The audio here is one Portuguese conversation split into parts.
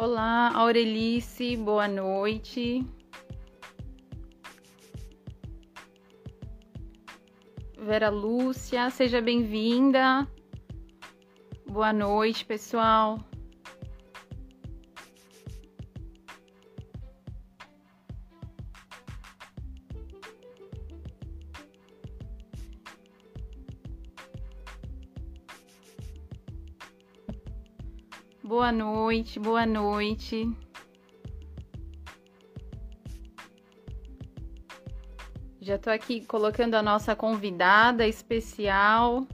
Olá, Aurelice, boa noite. Vera Lúcia, seja bem-vinda. Boa noite, pessoal. Noite, boa noite. Já estou aqui colocando a nossa convidada especial.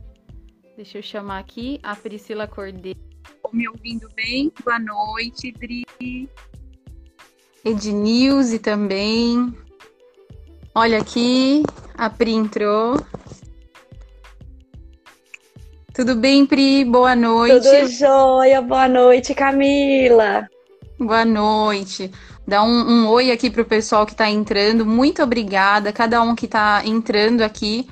Deixa eu chamar aqui a Priscila Cordeiro. Me ouvindo bem? Boa noite, Dri. Ednilze também. Olha aqui, a Pri entrou. Tudo bem, Pri? Boa noite. Tudo jóia. Boa noite, Camila. Boa noite. Dá um, um oi aqui para o pessoal que está entrando. Muito obrigada, cada um que está entrando aqui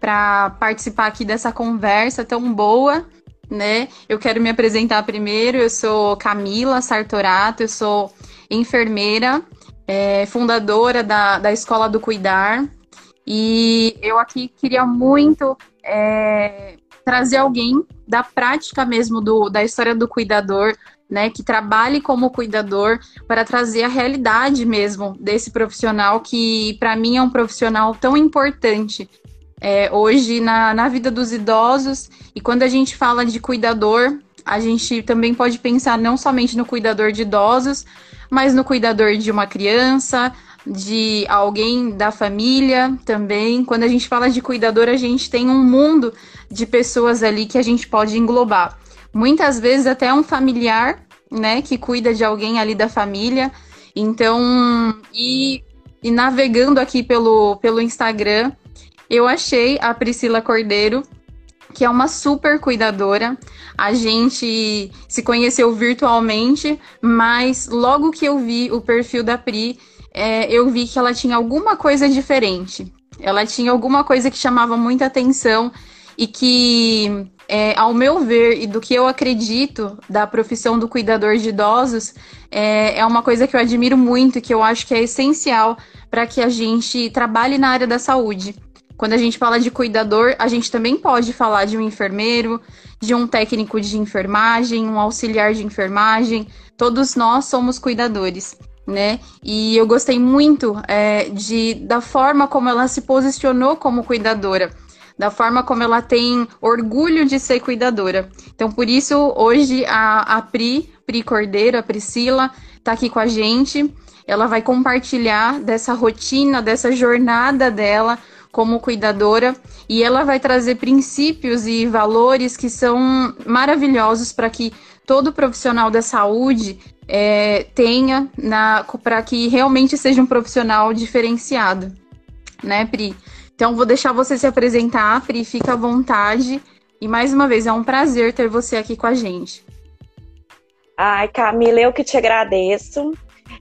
para participar aqui dessa conversa tão boa, né? Eu quero me apresentar primeiro. Eu sou Camila Sartorato, eu sou enfermeira, é, fundadora da, da Escola do Cuidar. E eu aqui queria muito é, trazer alguém da prática mesmo do, da história do cuidador, né, que trabalhe como cuidador para trazer a realidade mesmo desse profissional que para mim é um profissional tão importante é, hoje na, na vida dos idosos. E quando a gente fala de cuidador a gente também pode pensar não somente no cuidador de idosos, mas no cuidador de uma criança, de alguém da família também. Quando a gente fala de cuidador, a gente tem um mundo de pessoas ali que a gente pode englobar. Muitas vezes até um familiar, né, que cuida de alguém ali da família. Então, e, e navegando aqui pelo, pelo Instagram, eu achei a Priscila Cordeiro, que é uma super cuidadora. A gente se conheceu virtualmente, mas logo que eu vi o perfil da Pri, é, eu vi que ela tinha alguma coisa diferente. Ela tinha alguma coisa que chamava muita atenção e que, é, ao meu ver e do que eu acredito da profissão do cuidador de idosos, é, é uma coisa que eu admiro muito e que eu acho que é essencial para que a gente trabalhe na área da saúde. Quando a gente fala de cuidador, a gente também pode falar de um enfermeiro, de um técnico de enfermagem, um auxiliar de enfermagem. Todos nós somos cuidadores né? E eu gostei muito é, de, da forma como ela se posicionou como cuidadora, da forma como ela tem orgulho de ser cuidadora. Então, por isso, hoje a, a Pri, Pri Cordeiro, a Priscila, está aqui com a gente. Ela vai compartilhar dessa rotina, dessa jornada dela como cuidadora e ela vai trazer princípios e valores que são maravilhosos para que todo profissional da saúde é, tenha para que realmente seja um profissional diferenciado, né, Pri? Então vou deixar você se apresentar, Pri, fica à vontade. E mais uma vez, é um prazer ter você aqui com a gente. Ai, Camila, eu que te agradeço.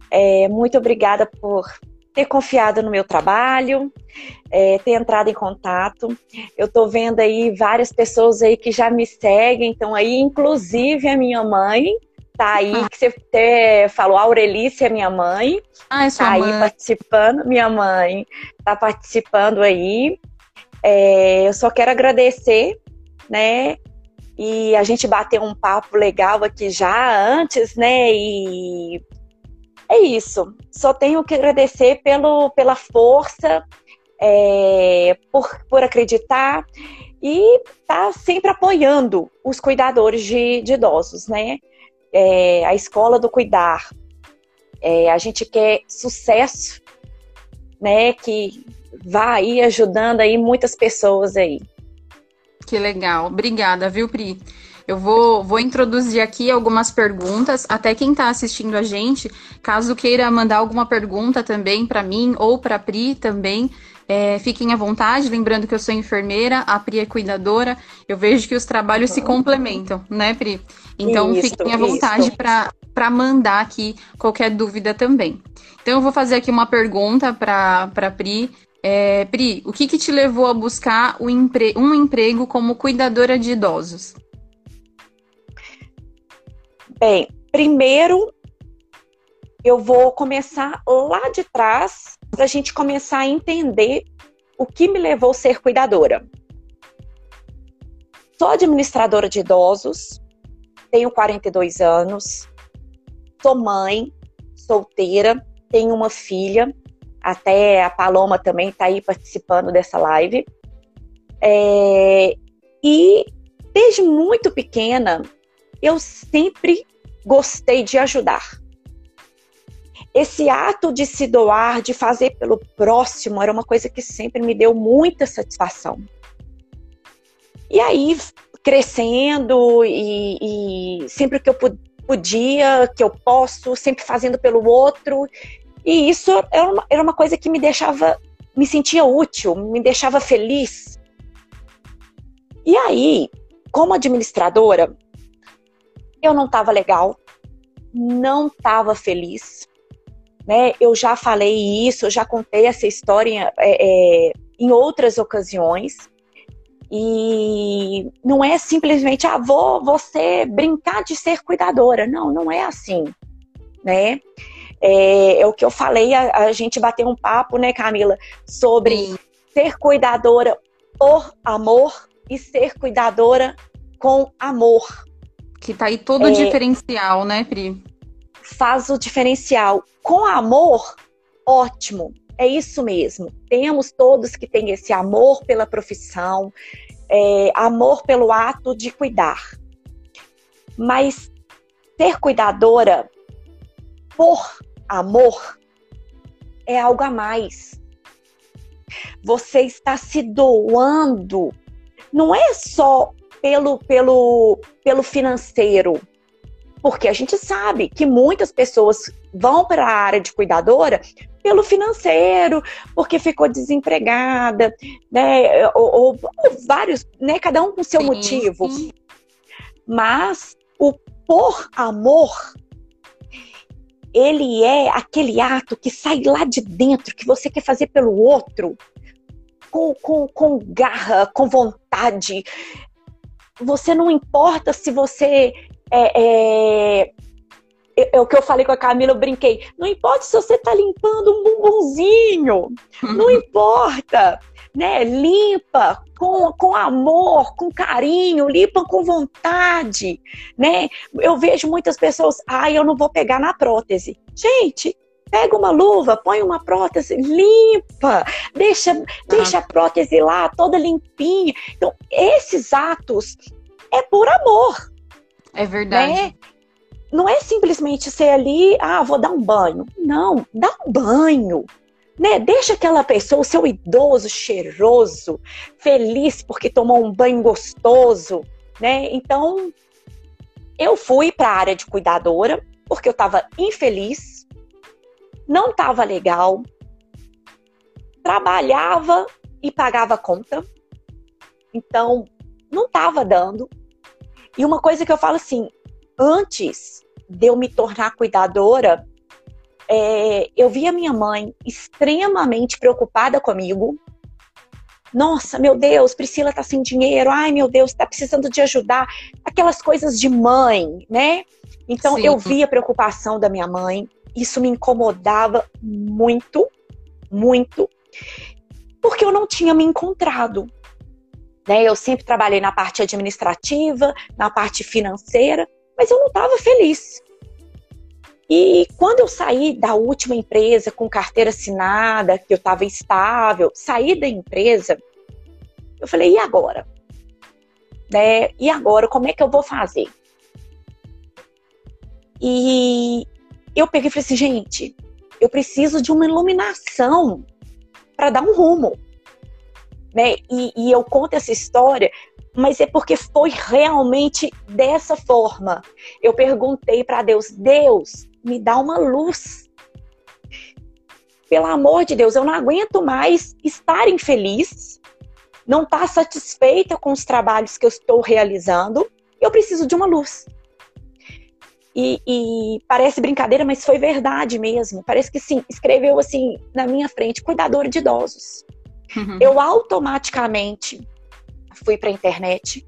É, muito obrigada por ter confiado no meu trabalho, é, ter entrado em contato. Eu estou vendo aí várias pessoas aí que já me seguem, então aí, inclusive a minha mãe, tá aí, ah. que você até falou, a Aurelice é minha mãe, ah, é tá mãe. aí participando, minha mãe tá participando aí. É, eu só quero agradecer, né? E a gente bateu um papo legal aqui já antes, né? E é isso. Só tenho que agradecer pelo, pela força, é, por, por acreditar e tá sempre apoiando os cuidadores de, de idosos, né? É, a escola do cuidar. É, a gente quer sucesso, né? Que vá aí ajudando aí muitas pessoas aí. Que legal. Obrigada, viu, Pri? Eu vou, vou introduzir aqui algumas perguntas, até quem está assistindo a gente, caso queira mandar alguma pergunta também para mim ou para a Pri também, é, fiquem à vontade, lembrando que eu sou enfermeira, a Pri é cuidadora, eu vejo que os trabalhos se complementam, né, Pri? Então isso, fiquem à vontade para mandar aqui qualquer dúvida também. Então eu vou fazer aqui uma pergunta para a Pri. É, Pri, o que, que te levou a buscar um emprego como cuidadora de idosos? Bem, primeiro eu vou começar lá de trás para a gente começar a entender o que me levou a ser cuidadora. Sou administradora de idosos, tenho 42 anos, sou mãe, solteira, tenho uma filha, até a Paloma também está aí participando dessa live. É, e desde muito pequena, eu sempre gostei de ajudar. Esse ato de se doar, de fazer pelo próximo, era uma coisa que sempre me deu muita satisfação. E aí, crescendo e, e sempre que eu podia, que eu posso, sempre fazendo pelo outro. E isso era uma, era uma coisa que me deixava, me sentia útil, me deixava feliz. E aí, como administradora, eu não estava legal, não estava feliz. Né? Eu já falei isso, eu já contei essa história é, é, em outras ocasiões. E não é simplesmente, ah, vou você brincar de ser cuidadora. Não, não é assim, né? É, é o que eu falei, a, a, gente bateu um papo, né, Camila, sobre Sim. ser cuidadora por amor e ser cuidadora com amor. Que tá aí todo o é, diferencial, né, Pri? Faz o diferencial. Com amor, ótimo. É isso mesmo. Temos todos que têm esse amor pela profissão, é, amor pelo ato de cuidar. Mas ser cuidadora por amor é algo a mais. Você está se doando não é só pelo, pelo, pelo financeiro, porque a gente sabe que muitas pessoas vão para a área de cuidadora pelo financeiro, porque ficou desempregada, né? Ou, ou, ou vários, né? Cada um com seu sim, motivo. Sim. Mas o por amor, ele é aquele ato que sai lá de dentro, que você quer fazer pelo outro, com, com, com garra, com vontade. Você não importa se você é, é, é, o que eu falei com a Camila, eu brinquei. Não importa se você tá limpando um bumbumzinho, não importa, né? Limpa com, com amor, com carinho, limpa com vontade, né? Eu vejo muitas pessoas, ah, eu não vou pegar na prótese. Gente, Pega uma luva, põe uma prótese, limpa, deixa, ah. deixa a prótese lá toda limpinha. Então, esses atos é por amor. É verdade. Né? Não é simplesmente ser ali, ah, vou dar um banho. Não, dá um banho. Né? Deixa aquela pessoa, o seu idoso cheiroso, feliz porque tomou um banho gostoso, né? Então, eu fui para a área de cuidadora porque eu estava infeliz não estava legal, trabalhava e pagava conta, então não estava dando. E uma coisa que eu falo assim, antes de eu me tornar cuidadora, é, eu via minha mãe extremamente preocupada comigo. Nossa, meu Deus, Priscila tá sem dinheiro. Ai, meu Deus, tá precisando de ajudar. Aquelas coisas de mãe, né? Então Sim. eu via a preocupação da minha mãe isso me incomodava muito, muito, porque eu não tinha me encontrado. Né? Eu sempre trabalhei na parte administrativa, na parte financeira, mas eu não estava feliz. E quando eu saí da última empresa com carteira assinada, que eu estava estável, saí da empresa, eu falei, e agora? Né? E agora, como é que eu vou fazer? E eu peguei e falei assim, gente, eu preciso de uma iluminação para dar um rumo. Né? E, e eu conto essa história, mas é porque foi realmente dessa forma. Eu perguntei para Deus: Deus, me dá uma luz. Pelo amor de Deus, eu não aguento mais estar infeliz, não estar tá satisfeita com os trabalhos que eu estou realizando. Eu preciso de uma luz. E, e, parece brincadeira, mas foi verdade mesmo. Parece que sim, escreveu assim na minha frente, cuidador de idosos. Uhum. Eu automaticamente fui para a internet,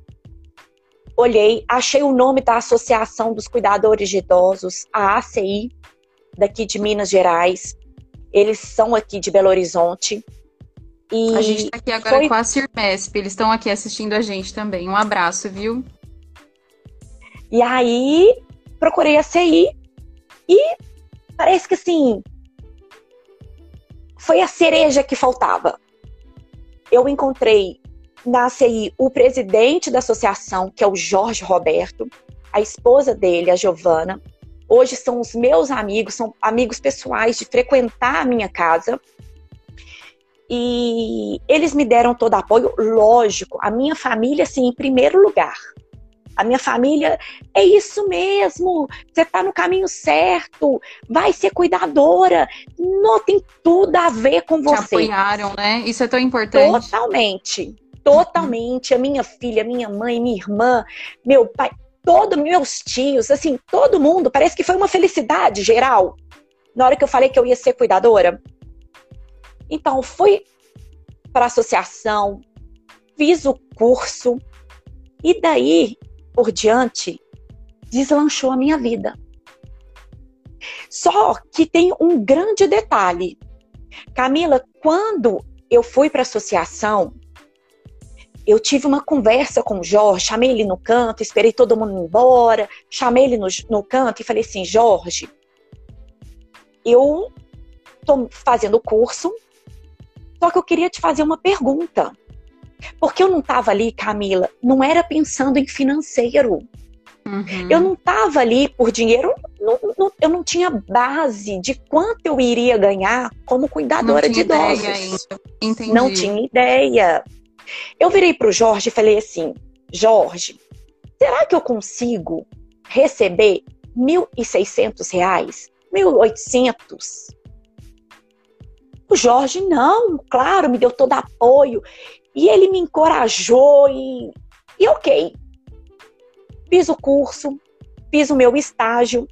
olhei, achei o nome da Associação dos Cuidadores de Idosos, a ACI, daqui de Minas Gerais. Eles são aqui de Belo Horizonte. E a gente está aqui agora foi... com a Cirmesp, eles estão aqui assistindo a gente também. Um abraço, viu? E aí, procurei a CI e parece que assim, foi a cereja que faltava. Eu encontrei na CI o presidente da associação, que é o Jorge Roberto, a esposa dele, a Giovana. Hoje são os meus amigos, são amigos pessoais de frequentar a minha casa. E eles me deram todo apoio, lógico, a minha família, assim, em primeiro lugar. A minha família é isso mesmo, você está no caminho certo, vai ser cuidadora, não tem tudo a ver com você. Te apoiaram, né? Isso é tão importante. Totalmente, totalmente. A minha filha, minha mãe, minha irmã, meu pai, todos meus tios, assim, todo mundo, parece que foi uma felicidade geral na hora que eu falei que eu ia ser cuidadora. Então, fui para a associação, fiz o curso, e daí por diante deslanchou a minha vida. Só que tem um grande detalhe. Camila, quando eu fui para a associação, eu tive uma conversa com o Jorge, chamei ele no canto, esperei todo mundo embora, chamei ele no, no canto e falei assim: Jorge, eu estou fazendo o curso, só que eu queria te fazer uma pergunta. Porque eu não estava ali, Camila, não era pensando em financeiro. Uhum. Eu não estava ali por dinheiro, não, não, eu não tinha base de quanto eu iria ganhar como cuidadora de idosos. Não tinha ideia. Eu virei para o Jorge e falei assim: Jorge, será que eu consigo receber R$ 1.600? 1.800? O Jorge, não, claro, me deu todo apoio. E ele me encorajou e, e ok. Fiz o curso, fiz o meu estágio.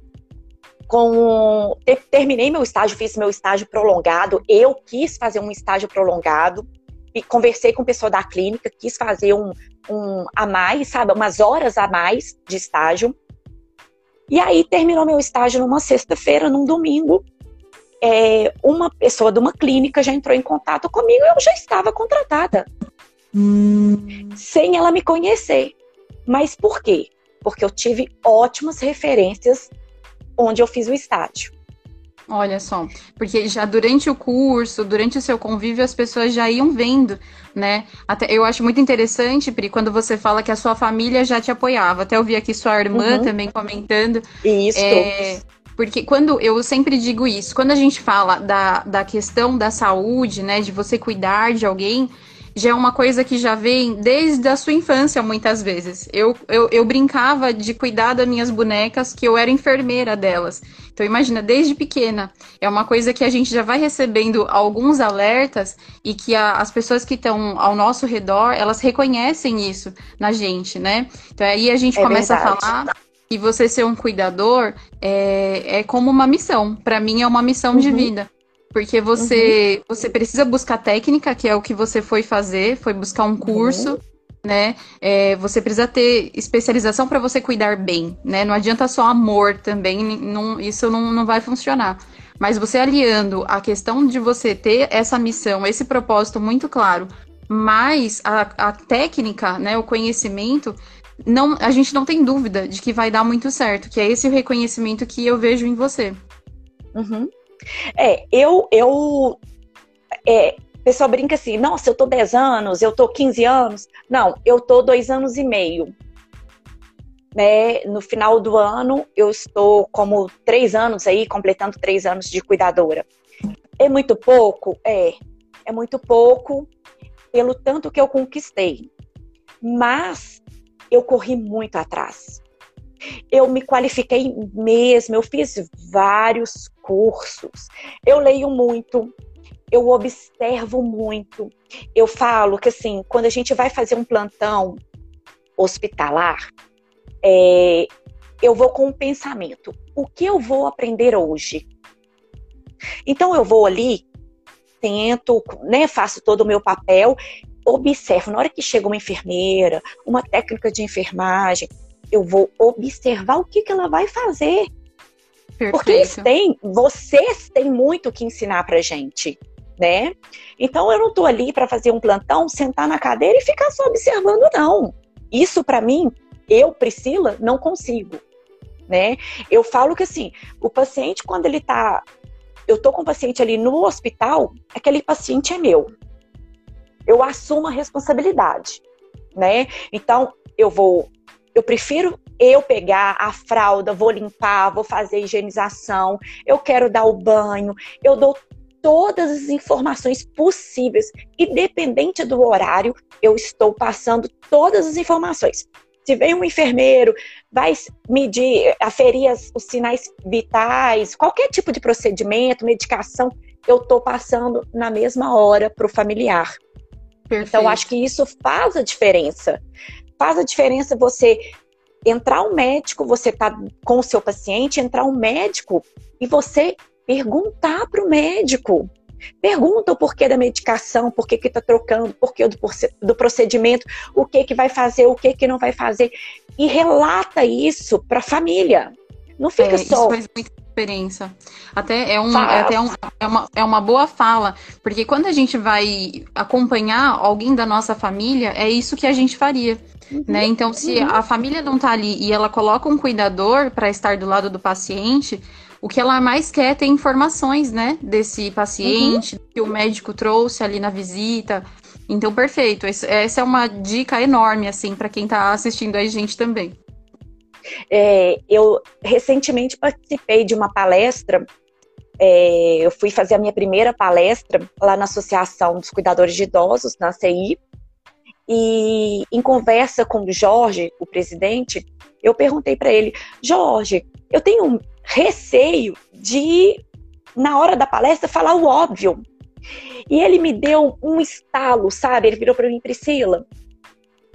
Com, terminei meu estágio, fiz meu estágio prolongado. Eu quis fazer um estágio prolongado e conversei com o pessoal da clínica, quis fazer um, um a mais, sabe, umas horas a mais de estágio. E aí terminou meu estágio numa sexta-feira, num domingo. É, uma pessoa de uma clínica já entrou em contato comigo eu já estava contratada. Sem ela me conhecer. Mas por quê? Porque eu tive ótimas referências onde eu fiz o estágio. Olha só, porque já durante o curso, durante o seu convívio, as pessoas já iam vendo, né? Até eu acho muito interessante, Pri, quando você fala que a sua família já te apoiava. Até eu vi aqui sua irmã uhum. também comentando. Isso. É, porque quando eu sempre digo isso, quando a gente fala da, da questão da saúde, né, de você cuidar de alguém, já é uma coisa que já vem desde a sua infância, muitas vezes. Eu, eu, eu brincava de cuidar das minhas bonecas, que eu era enfermeira delas. Então, imagina, desde pequena. É uma coisa que a gente já vai recebendo alguns alertas e que a, as pessoas que estão ao nosso redor, elas reconhecem isso na gente, né? Então, aí a gente é começa verdade. a falar que você ser um cuidador é, é como uma missão. Para mim, é uma missão uhum. de vida. Porque você, uhum. você precisa buscar técnica, que é o que você foi fazer, foi buscar um curso, uhum. né? É, você precisa ter especialização para você cuidar bem, né? Não adianta só amor também, não, isso não, não vai funcionar. Mas você aliando a questão de você ter essa missão, esse propósito muito claro, mas a, a técnica, né, o conhecimento, não, a gente não tem dúvida de que vai dar muito certo, que é esse o reconhecimento que eu vejo em você. Uhum. É, eu, eu, é, o pessoal brinca assim, nossa, eu tô 10 anos, eu tô 15 anos. Não, eu tô dois anos e meio. Né? No final do ano, eu estou como três anos aí, completando três anos de cuidadora. É muito pouco? É. É muito pouco pelo tanto que eu conquistei. Mas eu corri muito atrás. Eu me qualifiquei mesmo, eu fiz vários cursos, eu leio muito, eu observo muito. Eu falo que, assim, quando a gente vai fazer um plantão hospitalar, é, eu vou com um pensamento: o que eu vou aprender hoje? Então, eu vou ali, tento, né, faço todo o meu papel, observo. Na hora que chega uma enfermeira, uma técnica de enfermagem, eu vou observar o que, que ela vai fazer. Perfeito. Porque eles têm, vocês têm muito que ensinar pra gente, né? Então eu não tô ali para fazer um plantão, sentar na cadeira e ficar só observando, não. Isso para mim, eu, Priscila, não consigo, né? Eu falo que assim, o paciente quando ele tá eu tô com o paciente ali no hospital, aquele paciente é meu. Eu assumo a responsabilidade, né? Então, eu vou eu prefiro eu pegar a fralda, vou limpar, vou fazer higienização, eu quero dar o banho, eu dou todas as informações possíveis, independente do horário, eu estou passando todas as informações. Se vem um enfermeiro, vai medir, aferir os sinais vitais, qualquer tipo de procedimento, medicação, eu estou passando na mesma hora para o familiar. Perfeito. Então, acho que isso faz a diferença. Faz a diferença você entrar um médico, você tá com o seu paciente, entrar um médico e você perguntar para o médico. Pergunta o porquê da medicação, por que está trocando, porquê do, do procedimento, o que, que vai fazer, o que, que não vai fazer. E relata isso para a família. Não fica é, só. Isso faz muita diferença. Até é, um, é até um, é, uma, é uma boa fala, porque quando a gente vai acompanhar alguém da nossa família, é isso que a gente faria. Uhum, né? Então, se uhum. a família não está ali e ela coloca um cuidador para estar do lado do paciente, o que ela mais quer é ter informações, né, desse paciente, uhum. que o médico trouxe ali na visita. Então, perfeito. Essa é uma dica enorme, assim, para quem está assistindo a gente também. É, eu recentemente participei de uma palestra. É, eu fui fazer a minha primeira palestra lá na Associação dos Cuidadores de Idosos, na CI, e em conversa com o Jorge, o presidente, eu perguntei para ele: Jorge, eu tenho um receio de, na hora da palestra, falar o óbvio. E ele me deu um estalo, sabe? Ele virou para mim, Priscila,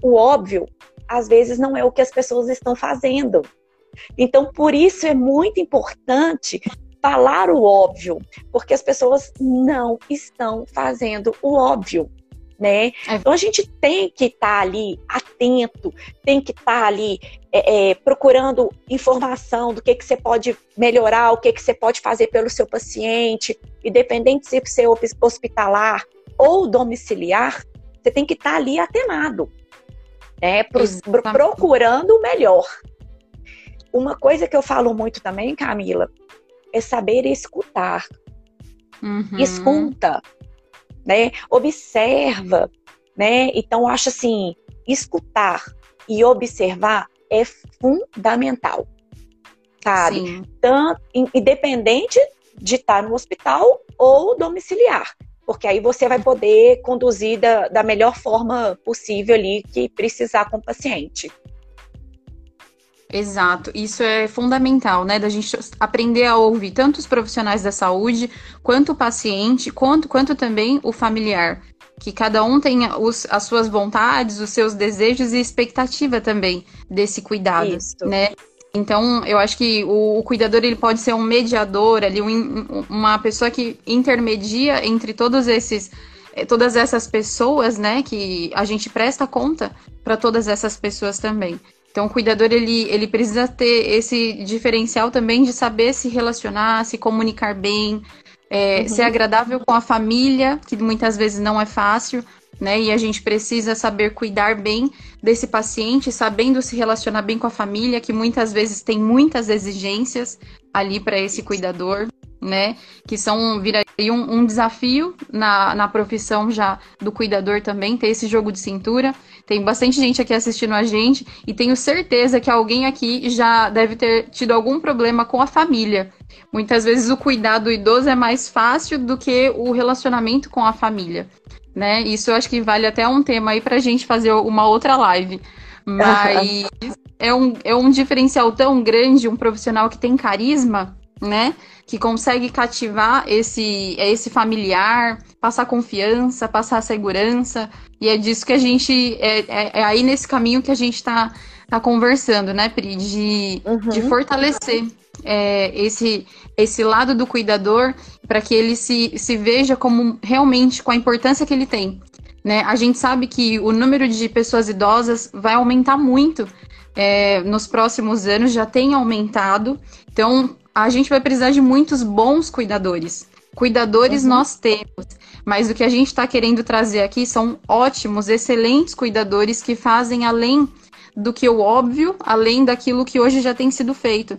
o óbvio às vezes não é o que as pessoas estão fazendo. Então, por isso é muito importante falar o óbvio, porque as pessoas não estão fazendo o óbvio né? É. Então a gente tem que estar tá ali atento, tem que estar tá ali é, é, procurando informação do que, que você pode melhorar, o que, que você pode fazer pelo seu paciente, independente se você é hospitalar ou domiciliar, você tem que estar tá ali atenado, né? Pro, procurando o melhor. Uma coisa que eu falo muito também, Camila, é saber escutar. Uhum. Escuta né? Observa, né? Então acho assim, escutar e observar é fundamental, sabe? Sim. Tanto, independente de estar no hospital ou domiciliar, porque aí você vai poder conduzir da, da melhor forma possível ali que precisar com o paciente. Exato, isso é fundamental, né? Da gente aprender a ouvir tanto os profissionais da saúde, quanto o paciente, quanto, quanto também o familiar. Que cada um tenha os, as suas vontades, os seus desejos e expectativa também desse cuidado, isso. né? Então, eu acho que o, o, cuidador ele pode ser um mediador ali, um, uma pessoa que intermedia entre todos esses eh, todas essas pessoas, né, que a gente presta conta para todas essas pessoas também. Então, o cuidador ele, ele precisa ter esse diferencial também de saber se relacionar, se comunicar bem, é, uhum. ser agradável com a família, que muitas vezes não é fácil, né? E a gente precisa saber cuidar bem desse paciente, sabendo se relacionar bem com a família, que muitas vezes tem muitas exigências ali para esse cuidador né? Que são viraria um, um, desafio na, na profissão já do cuidador também, ter esse jogo de cintura. Tem bastante gente aqui assistindo a gente e tenho certeza que alguém aqui já deve ter tido algum problema com a família. Muitas vezes o cuidado do idoso é mais fácil do que o relacionamento com a família, né? Isso eu acho que vale até um tema aí pra gente fazer uma outra live. Mas é um, é um diferencial tão grande, um profissional que tem carisma, né? que consegue cativar esse, esse familiar, passar confiança, passar segurança. E é disso que a gente. É, é, é aí nesse caminho que a gente está tá conversando, né, Pri? De, uhum. de fortalecer é, esse, esse lado do cuidador para que ele se, se veja como realmente com a importância que ele tem. Né? A gente sabe que o número de pessoas idosas vai aumentar muito é, nos próximos anos, já tem aumentado. Então, a gente vai precisar de muitos bons cuidadores. Cuidadores uhum. nós temos, mas o que a gente está querendo trazer aqui são ótimos, excelentes cuidadores que fazem além do que o óbvio, além daquilo que hoje já tem sido feito.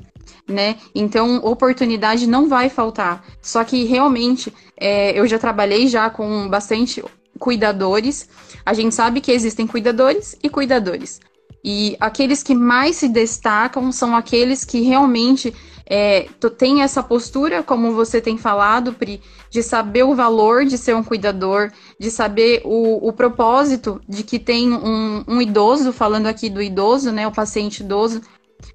Né? Então, oportunidade não vai faltar. Só que realmente, é, eu já trabalhei já com bastante cuidadores. A gente sabe que existem cuidadores e cuidadores. E aqueles que mais se destacam são aqueles que realmente é, têm essa postura, como você tem falado, Pri, de saber o valor de ser um cuidador, de saber o, o propósito de que tem um, um idoso, falando aqui do idoso, né, o paciente idoso,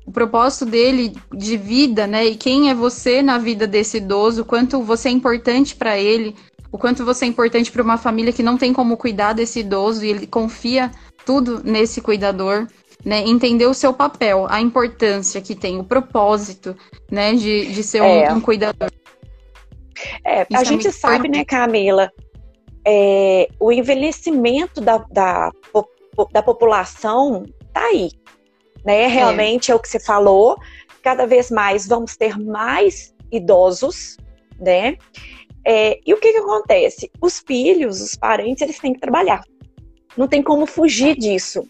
o propósito dele de vida, né? E quem é você na vida desse idoso, quanto você é importante para ele, o quanto você é importante para uma família que não tem como cuidar desse idoso e ele confia tudo nesse cuidador, né? Entender o seu papel, a importância que tem, o propósito, né, de, de ser é. um, um, cuidador. É, a é gente sabe, né, Camila, é, o envelhecimento da, da, da população tá aí, né? Realmente é. é o que você falou, cada vez mais vamos ter mais idosos, né? É, e o que, que acontece? Os filhos, os parentes, eles têm que trabalhar. Não tem como fugir disso.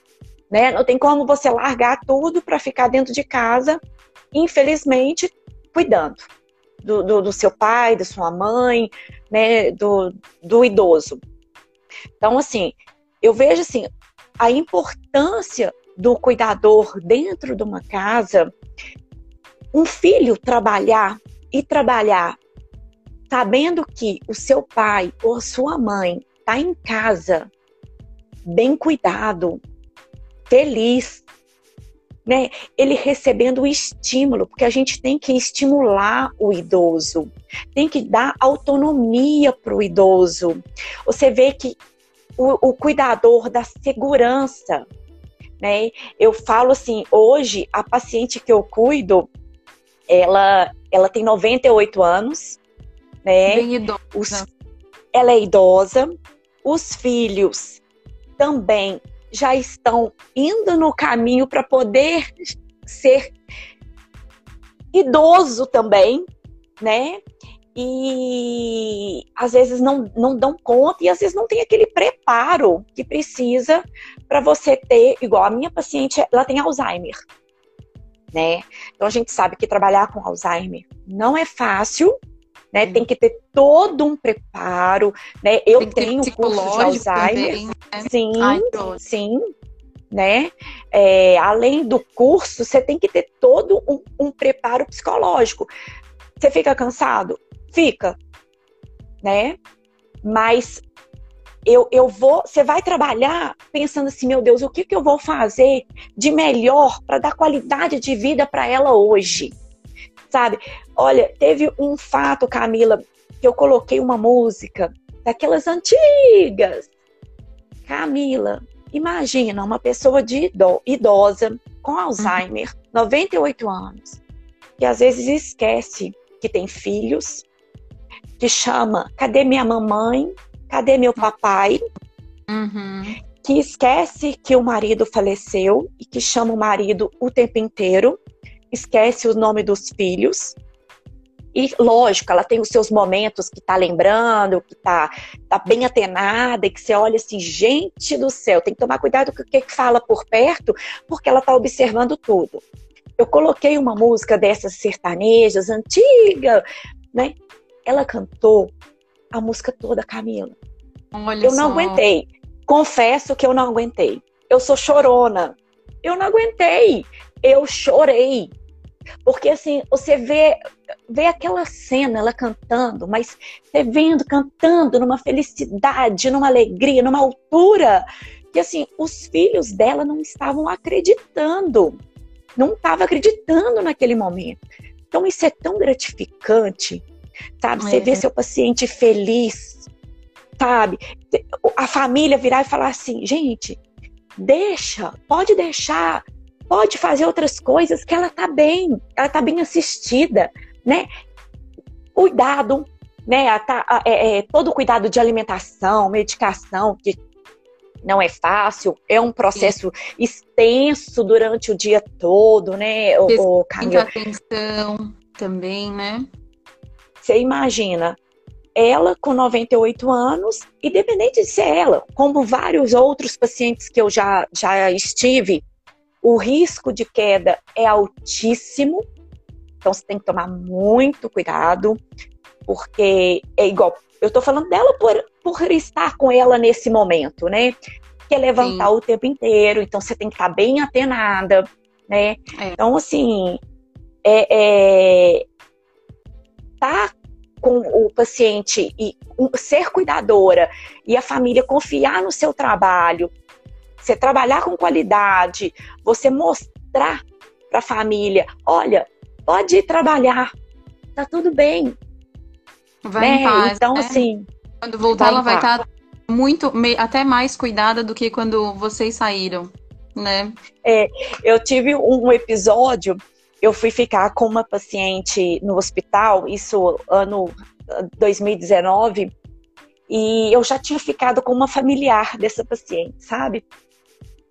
Né? Não tem como você largar tudo para ficar dentro de casa, infelizmente, cuidando do, do, do, seu pai, da sua mãe, né? do, do idoso. Então, assim, eu vejo assim, a importância do cuidador dentro de uma casa, um filho trabalhar e trabalhar sabendo que o seu pai ou sua mãe está em casa, bem cuidado, feliz, né? Ele recebendo o estímulo, porque a gente tem que estimular o idoso, tem que dar autonomia para o idoso. Você vê que o, o cuidador da segurança, né? Eu falo assim, hoje a paciente que eu cuido, ela, ela tem 98 anos, né? Bem idosa. Os, ela é idosa. Os filhos também já estão indo no caminho para poder ser idoso também, né? E às vezes não, não dão conta e às vezes não tem aquele preparo que precisa para você ter, igual a minha paciente, ela tem Alzheimer, né? Então a gente sabe que trabalhar com Alzheimer não é fácil, né? Tem que ter todo um preparo, né? Eu tenho curso de Alzheimer. Também, né? Sim, Ai, sim. Né? É, além do curso, você tem que ter todo um, um preparo psicológico. Você fica cansado? Fica, né? Mas eu, eu vou, você vai trabalhar pensando assim, meu Deus, o que, que eu vou fazer de melhor para dar qualidade de vida para ela hoje? Sabe? Olha, teve um fato, Camila, que eu coloquei uma música daquelas antigas. Camila, imagina uma pessoa de idosa com Alzheimer, uhum. 98 anos, que às vezes esquece que tem filhos, que chama cadê minha mamãe, cadê meu papai, uhum. que esquece que o marido faleceu e que chama o marido o tempo inteiro, esquece o nome dos filhos. E, lógico, ela tem os seus momentos que tá lembrando, que tá, tá bem atenada, e que você olha assim, gente do céu, tem que tomar cuidado com o que, que fala por perto, porque ela tá observando tudo. Eu coloquei uma música dessas sertanejas, antiga, né? Ela cantou a música toda, Camila. Olha eu não só. aguentei. Confesso que eu não aguentei. Eu sou chorona. Eu não aguentei. Eu chorei. Porque assim, você vê, vê aquela cena, ela cantando, mas você vendo, cantando numa felicidade, numa alegria, numa altura, que assim, os filhos dela não estavam acreditando. Não estavam acreditando naquele momento. Então isso é tão gratificante, sabe? Você é. vê seu paciente feliz, sabe? A família virar e falar assim, gente, deixa, pode deixar, pode fazer outras coisas que ela tá bem, ela tá bem assistida, né? Cuidado, né? Tá, é, é, todo o cuidado de alimentação, medicação, que não é fácil, é um processo Sim. extenso durante o dia todo, né? O, o atenção. também, né? Você imagina, ela com 98 anos, independente de ser ela, como vários outros pacientes que eu já, já estive, o risco de queda é altíssimo, então você tem que tomar muito cuidado, porque é igual, eu tô falando dela por, por estar com ela nesse momento, né? Que é levantar Sim. o tempo inteiro, então você tem que estar bem atenada, né? É. Então, assim, é, é, tá com o paciente e ser cuidadora e a família confiar no seu trabalho, você trabalhar com qualidade, você mostrar para a família, olha, pode trabalhar, tá tudo bem. Vai né? em paz, então, né? assim, quando voltar ela vai estar tá muito até mais cuidada do que quando vocês saíram, né? É, eu tive um episódio eu fui ficar com uma paciente no hospital, isso ano 2019, e eu já tinha ficado com uma familiar dessa paciente, sabe?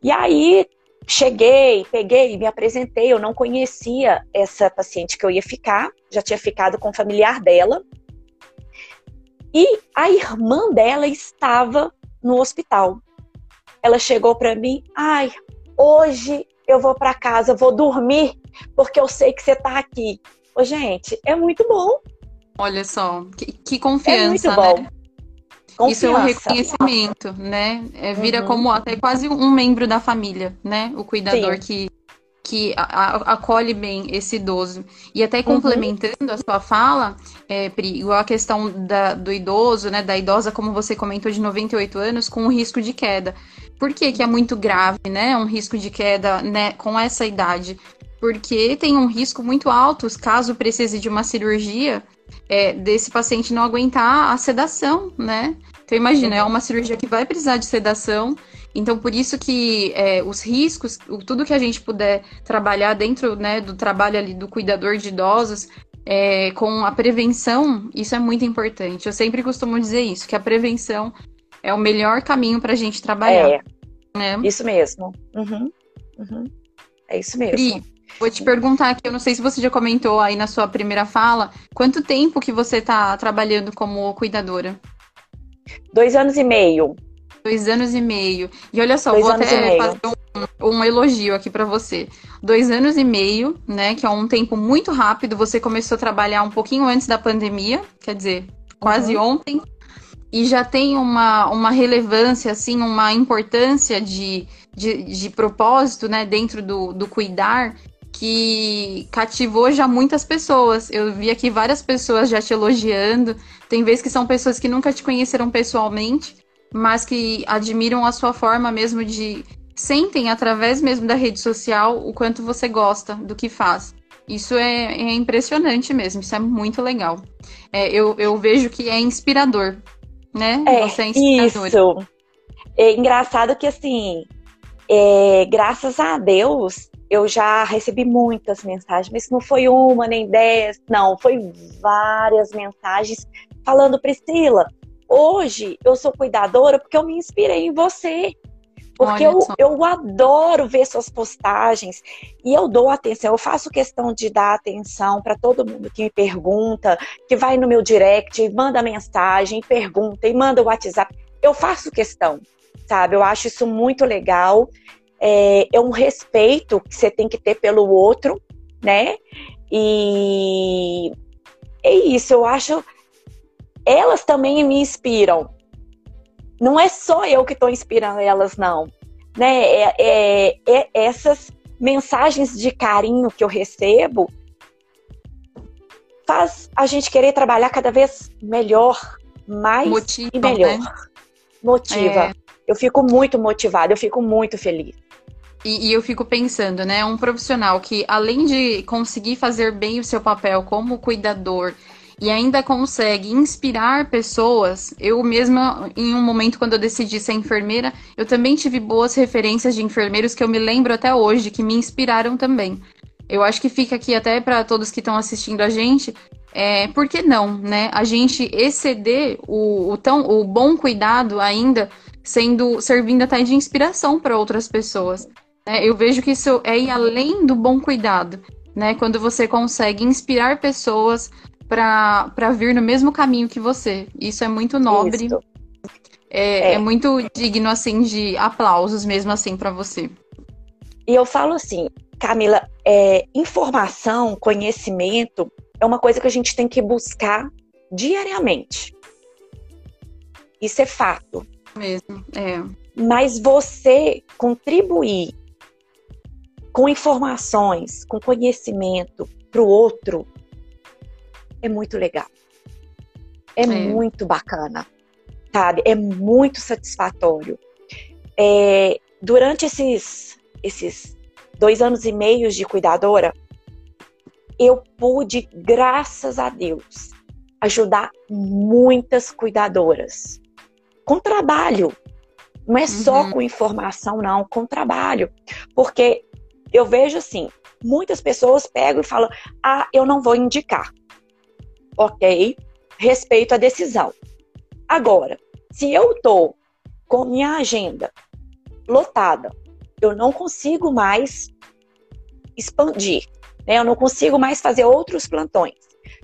E aí cheguei, peguei, me apresentei, eu não conhecia essa paciente que eu ia ficar, já tinha ficado com o familiar dela. E a irmã dela estava no hospital. Ela chegou para mim, ai, hoje eu vou para casa, vou dormir, porque eu sei que você está aqui. Ô, gente, é muito bom. Olha só, que, que confiança, é muito bom. né? Confiança. Isso é um reconhecimento, né? É, vira uhum. como até quase um membro da família, né? O cuidador Sim. que, que acolhe bem esse idoso. E até uhum. complementando uhum. a sua fala, é, Pri, igual a questão da, do idoso, né? Da idosa, como você comentou, de 98 anos, com o risco de queda. Por que, que é muito grave, né? Um risco de queda né, com essa idade? Porque tem um risco muito alto, caso precise de uma cirurgia, é, desse paciente não aguentar a sedação, né? Então imagina, é uma cirurgia que vai precisar de sedação. Então, por isso que é, os riscos, tudo que a gente puder trabalhar dentro né, do trabalho ali do cuidador de idosos, é, com a prevenção, isso é muito importante. Eu sempre costumo dizer isso, que a prevenção é o melhor caminho para a gente trabalhar. É, né? isso mesmo. Uhum, uhum. É isso mesmo. Pri, vou te perguntar aqui, eu não sei se você já comentou aí na sua primeira fala, quanto tempo que você está trabalhando como cuidadora? Dois anos e meio. Dois anos e meio. E olha só, Dois vou até fazer um, um elogio aqui para você. Dois anos e meio, né? Que é um tempo muito rápido. Você começou a trabalhar um pouquinho antes da pandemia, quer dizer, quase uhum. ontem e já tem uma, uma relevância, assim, uma importância de, de, de propósito, né, dentro do, do cuidar, que cativou já muitas pessoas. Eu vi aqui várias pessoas já te elogiando. Tem vezes que são pessoas que nunca te conheceram pessoalmente, mas que admiram a sua forma mesmo de. Sentem através mesmo da rede social o quanto você gosta do que faz. Isso é, é impressionante mesmo, isso é muito legal. É, eu, eu vejo que é inspirador né? É, Você é Isso. É engraçado que, assim, é, graças a Deus, eu já recebi muitas mensagens, mas não foi uma nem dez, não, foi várias mensagens falando, Priscila, hoje eu sou cuidadora porque eu me inspirei em você. Porque eu, eu adoro ver suas postagens e eu dou atenção, eu faço questão de dar atenção para todo mundo que me pergunta, que vai no meu direct, manda mensagem, pergunta e manda o WhatsApp. Eu faço questão, sabe? Eu acho isso muito legal. É, é um respeito que você tem que ter pelo outro, né? E é isso, eu acho. Elas também me inspiram não é só eu que estou inspirando elas, não. Né? É, é, é, essas mensagens de carinho que eu recebo faz a gente querer trabalhar cada vez melhor, mais Motiva, e melhor. Né? Motiva. É. Eu fico muito motivada, eu fico muito feliz. E, e, eu fico pensando, né? Um profissional que, além de conseguir fazer bem o seu papel como cuidador e ainda consegue inspirar pessoas. Eu mesma, em um momento quando eu decidi ser enfermeira, eu também tive boas referências de enfermeiros que eu me lembro até hoje, que me inspiraram também. Eu acho que fica aqui até para todos que estão assistindo a gente, é, por que não, né? A gente exceder o, o, tão, o bom cuidado ainda sendo servindo até de inspiração para outras pessoas. É, eu vejo que isso é ir além do bom cuidado né? Quando você consegue inspirar pessoas para vir no mesmo caminho que você. Isso é muito nobre. É, é. é, muito digno, assim, de aplausos mesmo assim para você. E eu falo assim, Camila, é, informação, conhecimento é uma coisa que a gente tem que buscar diariamente. Isso é fato. Mesmo, é. Mas você contribuir com informações, com conhecimento para o outro é muito legal. É, é, muito bacana, sabe? É muito satisfatório. É, durante esses, esses dois anos e meio de cuidadora, eu pude, graças a Deus, ajudar muitas cuidadoras com trabalho. Não é só uhum. com informação, não, com trabalho. Porque eu vejo assim, muitas pessoas pegam e falam: ah, eu não vou indicar. Ok, respeito a decisão. Agora, se eu tô com minha agenda lotada, eu não consigo mais expandir, né? Eu não consigo mais fazer outros plantões.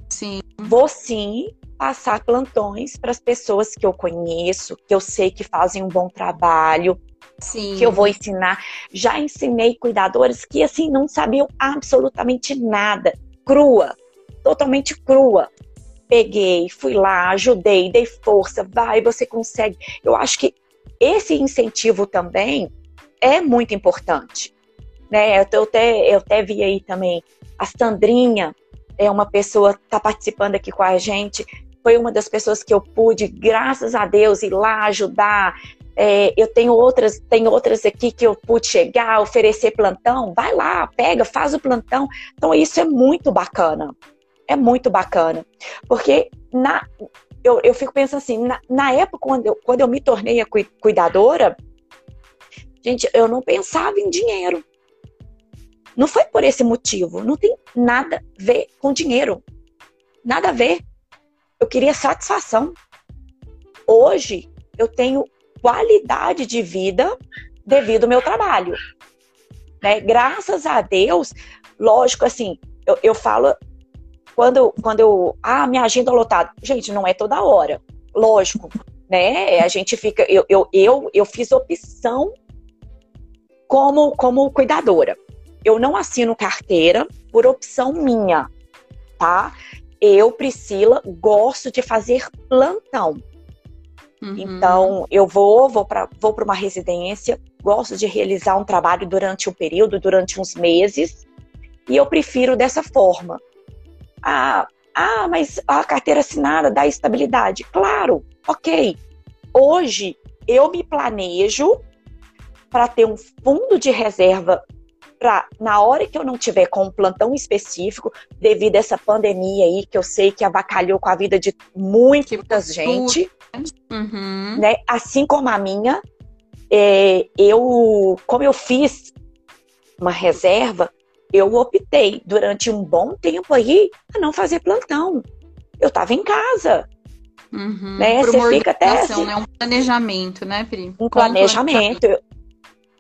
Sim. Vou sim passar plantões para as pessoas que eu conheço, que eu sei que fazem um bom trabalho, Sim. que eu vou ensinar. Já ensinei cuidadores que assim não sabiam absolutamente nada, crua, totalmente crua. Peguei, fui lá, ajudei, dei força, vai, você consegue. Eu acho que esse incentivo também é muito importante. Né? Eu, até, eu até vi aí também a Sandrinha, é uma pessoa que está participando aqui com a gente, foi uma das pessoas que eu pude, graças a Deus, ir lá ajudar. É, eu tenho outras, tem outras aqui que eu pude chegar, oferecer plantão. Vai lá, pega, faz o plantão. Então isso é muito bacana. É muito bacana. Porque na, eu, eu fico pensando assim, na, na época quando eu, quando eu me tornei a cuidadora, gente, eu não pensava em dinheiro. Não foi por esse motivo. Não tem nada a ver com dinheiro. Nada a ver. Eu queria satisfação. Hoje eu tenho qualidade de vida devido ao meu trabalho. Né? Graças a Deus, lógico, assim, eu, eu falo quando, quando eu. Ah, minha agenda lotada. Gente, não é toda hora. Lógico, né? A gente fica. Eu, eu, eu, eu fiz opção como, como cuidadora. Eu não assino carteira por opção minha, tá? eu, Priscila, gosto de fazer plantão. Uhum. Então, eu vou, vou para vou uma residência, gosto de realizar um trabalho durante um período, durante uns meses, e eu prefiro dessa forma. Ah, ah, mas a carteira assinada dá estabilidade. Claro, ok. Hoje eu me planejo para ter um fundo de reserva para na hora que eu não tiver com um plantão específico, devido a essa pandemia aí, que eu sei que avacalhou com a vida de muita tipo, gente, uhum. né? Assim como a minha, é, eu, como eu fiz uma reserva, eu optei durante um bom tempo aí a não fazer plantão. Eu estava em casa. Uhum. Né? Você fica até assim, né? um planejamento, né, Pri? Um planejamento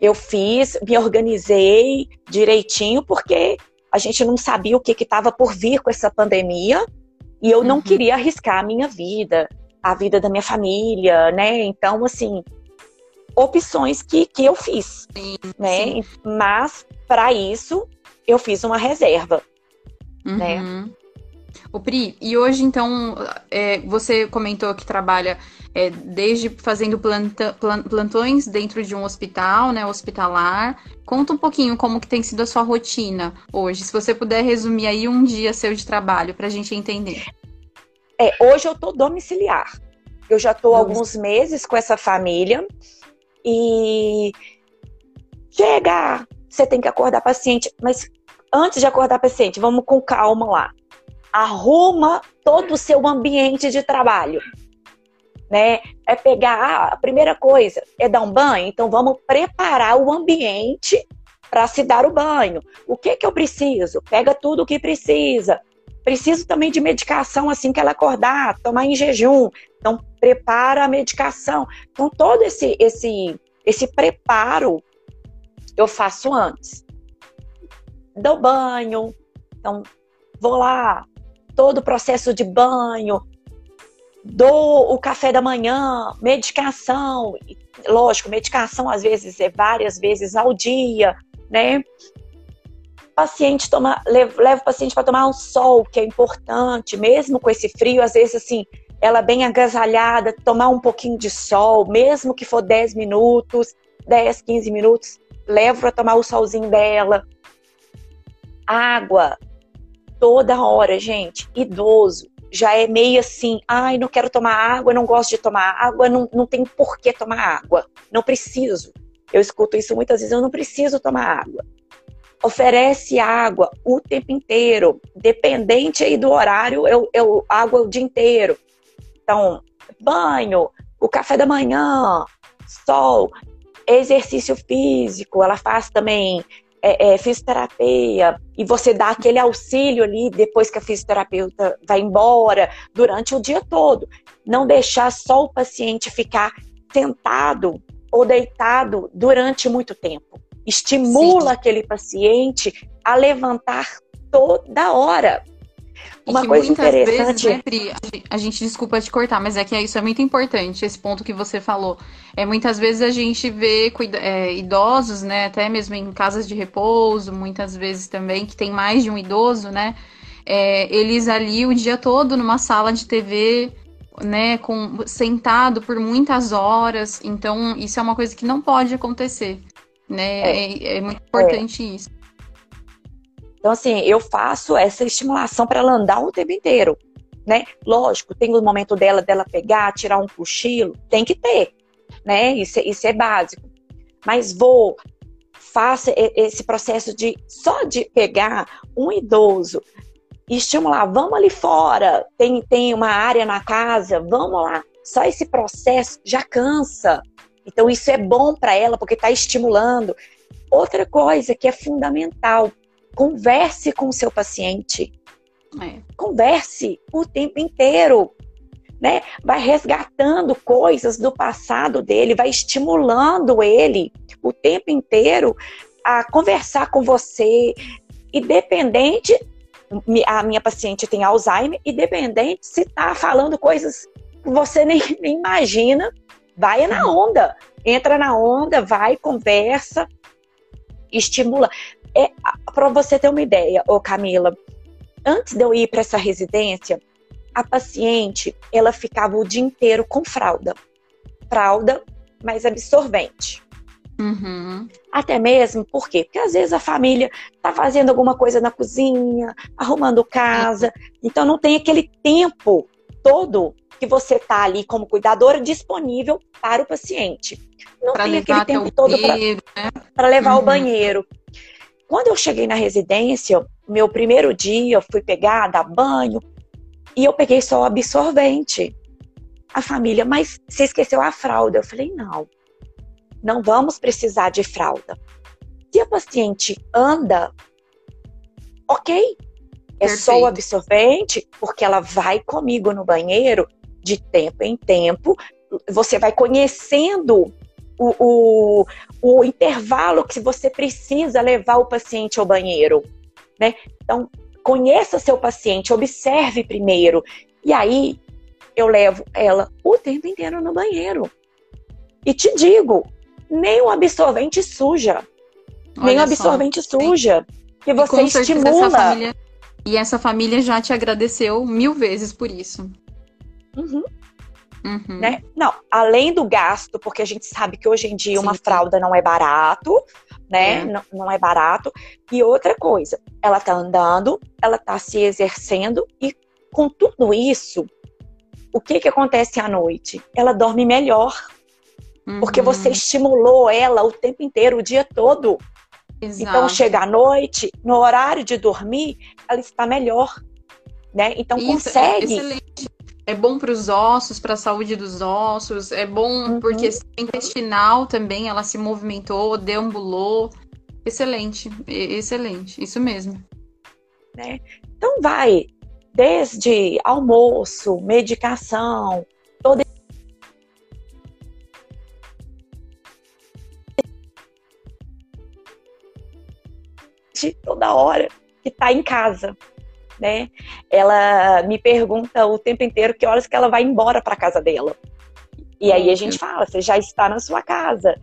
eu fiz, me organizei direitinho, porque a gente não sabia o que estava por vir com essa pandemia e eu uhum. não queria arriscar a minha vida, a vida da minha família, né? Então, assim, opções que, que eu fiz, sim, né? Sim. Mas, para isso, eu fiz uma reserva, né? uhum. né? O Pri, e hoje então, é, você comentou que trabalha é, desde fazendo planta, plantões dentro de um hospital, né, hospitalar. Conta um pouquinho como que tem sido a sua rotina hoje, se você puder resumir aí um dia seu de trabalho para a gente entender. É, hoje eu tô domiciliar. Eu já tô alguns meses com essa família e chega, você tem que acordar paciente, mas antes de acordar paciente, vamos com calma lá arruma todo o seu ambiente de trabalho. Né? É pegar ah, a primeira coisa é dar um banho, então vamos preparar o ambiente para se dar o banho. O que que eu preciso? Pega tudo o que precisa. Preciso também de medicação assim que ela acordar, tomar em jejum. Então prepara a medicação. Então todo esse esse esse preparo eu faço antes. Dou banho, Então, vou lá, todo o processo de banho, dou o café da manhã, medicação, lógico, medicação às vezes é várias vezes ao dia, né? Paciente toma, leva, leva o paciente para tomar um sol, que é importante, mesmo com esse frio, às vezes assim, ela bem agasalhada, tomar um pouquinho de sol, mesmo que for 10 minutos, 10, 15 minutos, levo para tomar o solzinho dela. Água, toda hora, gente. Idoso, já é meio assim, ai, não quero tomar água, não gosto de tomar água, não, não tem por que tomar água, não preciso. Eu escuto isso muitas vezes, eu não preciso tomar água. Oferece água o tempo inteiro, dependente aí do horário, eu, eu água o dia inteiro. Então, banho, o café da manhã, sol, exercício físico, ela faz também é, é, fisioterapia e você dá aquele auxílio ali depois que a fisioterapeuta vai embora, durante o dia todo. Não deixar só o paciente ficar sentado ou deitado durante muito tempo. Estimula Sim. aquele paciente a levantar toda hora. Uma coisa interessante. Vezes, né, Pri, a gente desculpa te cortar, mas é que isso é muito importante, esse ponto que você falou. É muitas vezes a gente vê é, idosos, né, até mesmo em casas de repouso, muitas vezes também que tem mais de um idoso, né, é, eles ali o dia todo numa sala de TV, né, com sentado por muitas horas. Então isso é uma coisa que não pode acontecer, né? É, é, é muito importante isso. Então, assim, eu faço essa estimulação para ela andar o tempo inteiro, né? Lógico, tem o momento dela, dela pegar, tirar um cochilo, tem que ter, né? Isso, é, isso é básico. Mas vou, faça esse processo de só de pegar um idoso e estimular, vamos ali fora, tem, tem uma área na casa, vamos lá. Só esse processo já cansa. Então, isso é bom para ela, porque está estimulando. Outra coisa que é fundamental, Converse com o seu paciente. É. Converse o tempo inteiro. Né? Vai resgatando coisas do passado dele, vai estimulando ele o tempo inteiro a conversar com você, independente. A minha paciente tem Alzheimer, independente se está falando coisas que você nem, nem imagina, vai na onda. Entra na onda, vai, conversa, estimula. É, para você ter uma ideia, ô Camila, antes de eu ir para essa residência, a paciente ela ficava o dia inteiro com fralda, fralda, mas absorvente. Uhum. Até mesmo, por quê? Porque às vezes a família tá fazendo alguma coisa na cozinha, arrumando casa, então não tem aquele tempo todo que você tá ali como cuidadora disponível para o paciente. Não pra tem aquele tempo todo para né? levar uhum. o banheiro. Quando eu cheguei na residência, meu primeiro dia, eu fui pegar, dar banho, e eu peguei só o absorvente. A família, mas você esqueceu a fralda? Eu falei, não, não vamos precisar de fralda. Se a paciente anda, ok, é Perfeito. só o absorvente, porque ela vai comigo no banheiro de tempo em tempo. Você vai conhecendo o, o, o intervalo que você precisa levar o paciente ao banheiro, né? Então, conheça seu paciente, observe primeiro. E aí, eu levo ela o tempo inteiro no banheiro. E te digo, nem o absorvente suja. Olha nem o absorvente só. suja. Que você estimula. Essa família, e essa família já te agradeceu mil vezes por isso. Uhum. Uhum. Né? Não, além do gasto, porque a gente sabe que hoje em dia sim, uma fralda não é barato, né? É. Não, não é barato. E outra coisa, ela tá andando, ela tá se exercendo e com tudo isso, o que que acontece à noite? Ela dorme melhor. Uhum. Porque você estimulou ela o tempo inteiro, o dia todo. Exato. Então chega à noite, no horário de dormir, ela está melhor. Né? Então Isso, é consegue. É excelente é bom para os ossos, para a saúde dos ossos, é bom uhum. porque intestinal também ela se movimentou, deambulou. Excelente, excelente, isso mesmo. Né? Então vai desde almoço, medicação, toda toda hora. que está em casa, né? Ela me pergunta o tempo inteiro que horas que ela vai embora para casa dela. E aí a gente fala, você já está na sua casa.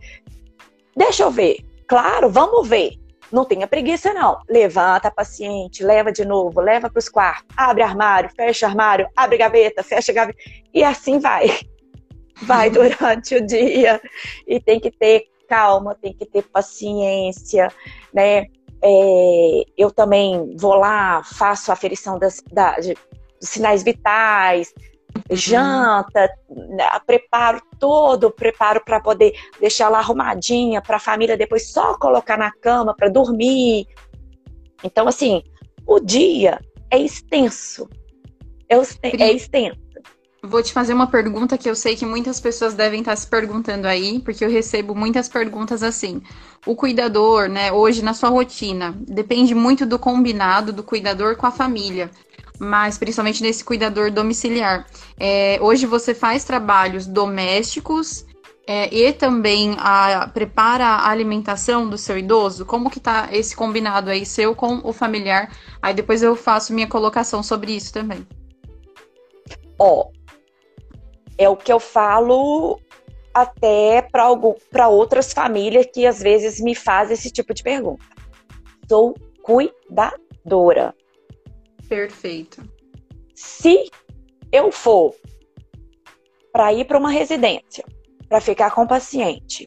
Deixa eu ver. Claro, vamos ver. Não tenha preguiça, não. Levanta paciente, leva de novo, leva para os quartos, abre armário, fecha armário, abre gaveta, fecha gaveta. E assim vai. Vai durante o dia. E tem que ter calma, tem que ter paciência, né? É, eu também vou lá, faço a aferição das, da, de, dos sinais vitais, uhum. janta, né, preparo todo, preparo para poder deixar ela arrumadinha, para a família depois só colocar na cama para dormir. Então, assim, o dia é extenso. É, é extenso. Vou te fazer uma pergunta que eu sei que muitas pessoas devem estar se perguntando aí, porque eu recebo muitas perguntas assim. O cuidador, né, hoje na sua rotina, depende muito do combinado do cuidador com a família, mas principalmente nesse cuidador domiciliar. É, hoje você faz trabalhos domésticos é, e também a, prepara a alimentação do seu idoso? Como que tá esse combinado aí, seu com o familiar? Aí depois eu faço minha colocação sobre isso também. Ó, é o que eu falo até para outras famílias que às vezes me fazem esse tipo de pergunta. Sou cuidadora. Perfeito. Se eu for para ir para uma residência, para ficar com o paciente,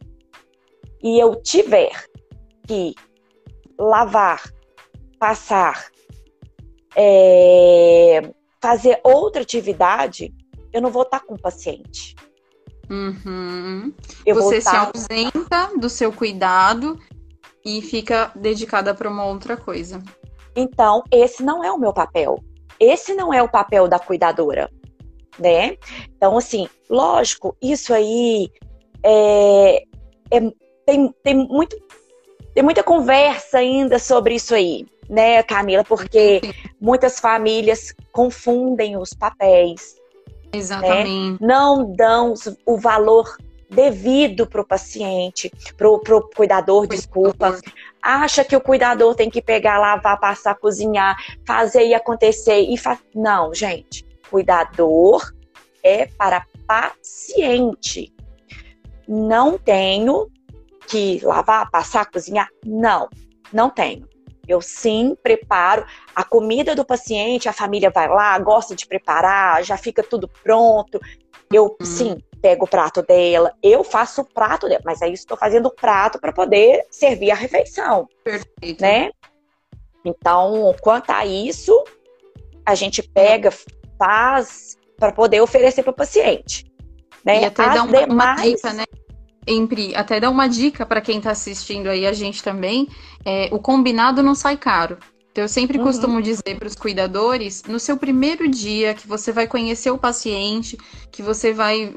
e eu tiver que lavar, passar, é, fazer outra atividade, eu não vou estar com o paciente. Uhum. Você estar... se ausenta do seu cuidado e fica dedicada para uma outra coisa. Então, esse não é o meu papel. Esse não é o papel da cuidadora, né? Então, assim, lógico, isso aí é, é, tem, tem, muito, tem muita conversa ainda sobre isso aí, né, Camila? Porque muitas famílias confundem os papéis. Exatamente. Né? Não dão o valor devido para o paciente, para o cuidador, desculpa. Acha que o cuidador tem que pegar, lavar, passar, cozinhar, fazer e acontecer. e fa... Não, gente. Cuidador é para paciente. Não tenho que lavar, passar, cozinhar? Não, não tenho. Eu sim preparo a comida do paciente, a família vai lá, gosta de preparar, já fica tudo pronto. Eu hum. sim pego o prato dela, eu faço o prato dela, mas aí estou fazendo o prato para poder servir a refeição. Perfeito. Né? Então, quanto a isso, a gente pega, faz para poder oferecer para o paciente. Né? E até As dá uma, demais... uma dica, né? Empre, até dar uma dica para quem está assistindo aí a gente também, é, o combinado não sai caro. Então, eu sempre uhum. costumo dizer para os cuidadores, no seu primeiro dia, que você vai conhecer o paciente, que você vai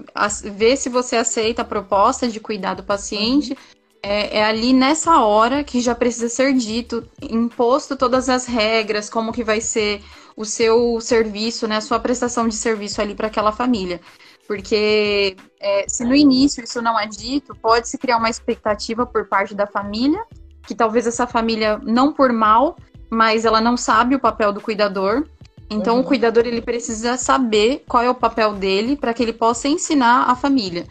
ver se você aceita a proposta de cuidar do paciente, uhum. é, é, ali nessa hora que já precisa ser dito, imposto todas as regras, como que vai ser o seu serviço, né, a sua prestação de serviço ali para aquela família. Porque é, se no início isso não é dito, pode se criar uma expectativa por parte da família, que talvez essa família, não por mal, mas ela não sabe o papel do cuidador. Então uhum. o cuidador ele precisa saber qual é o papel dele para que ele possa ensinar a família.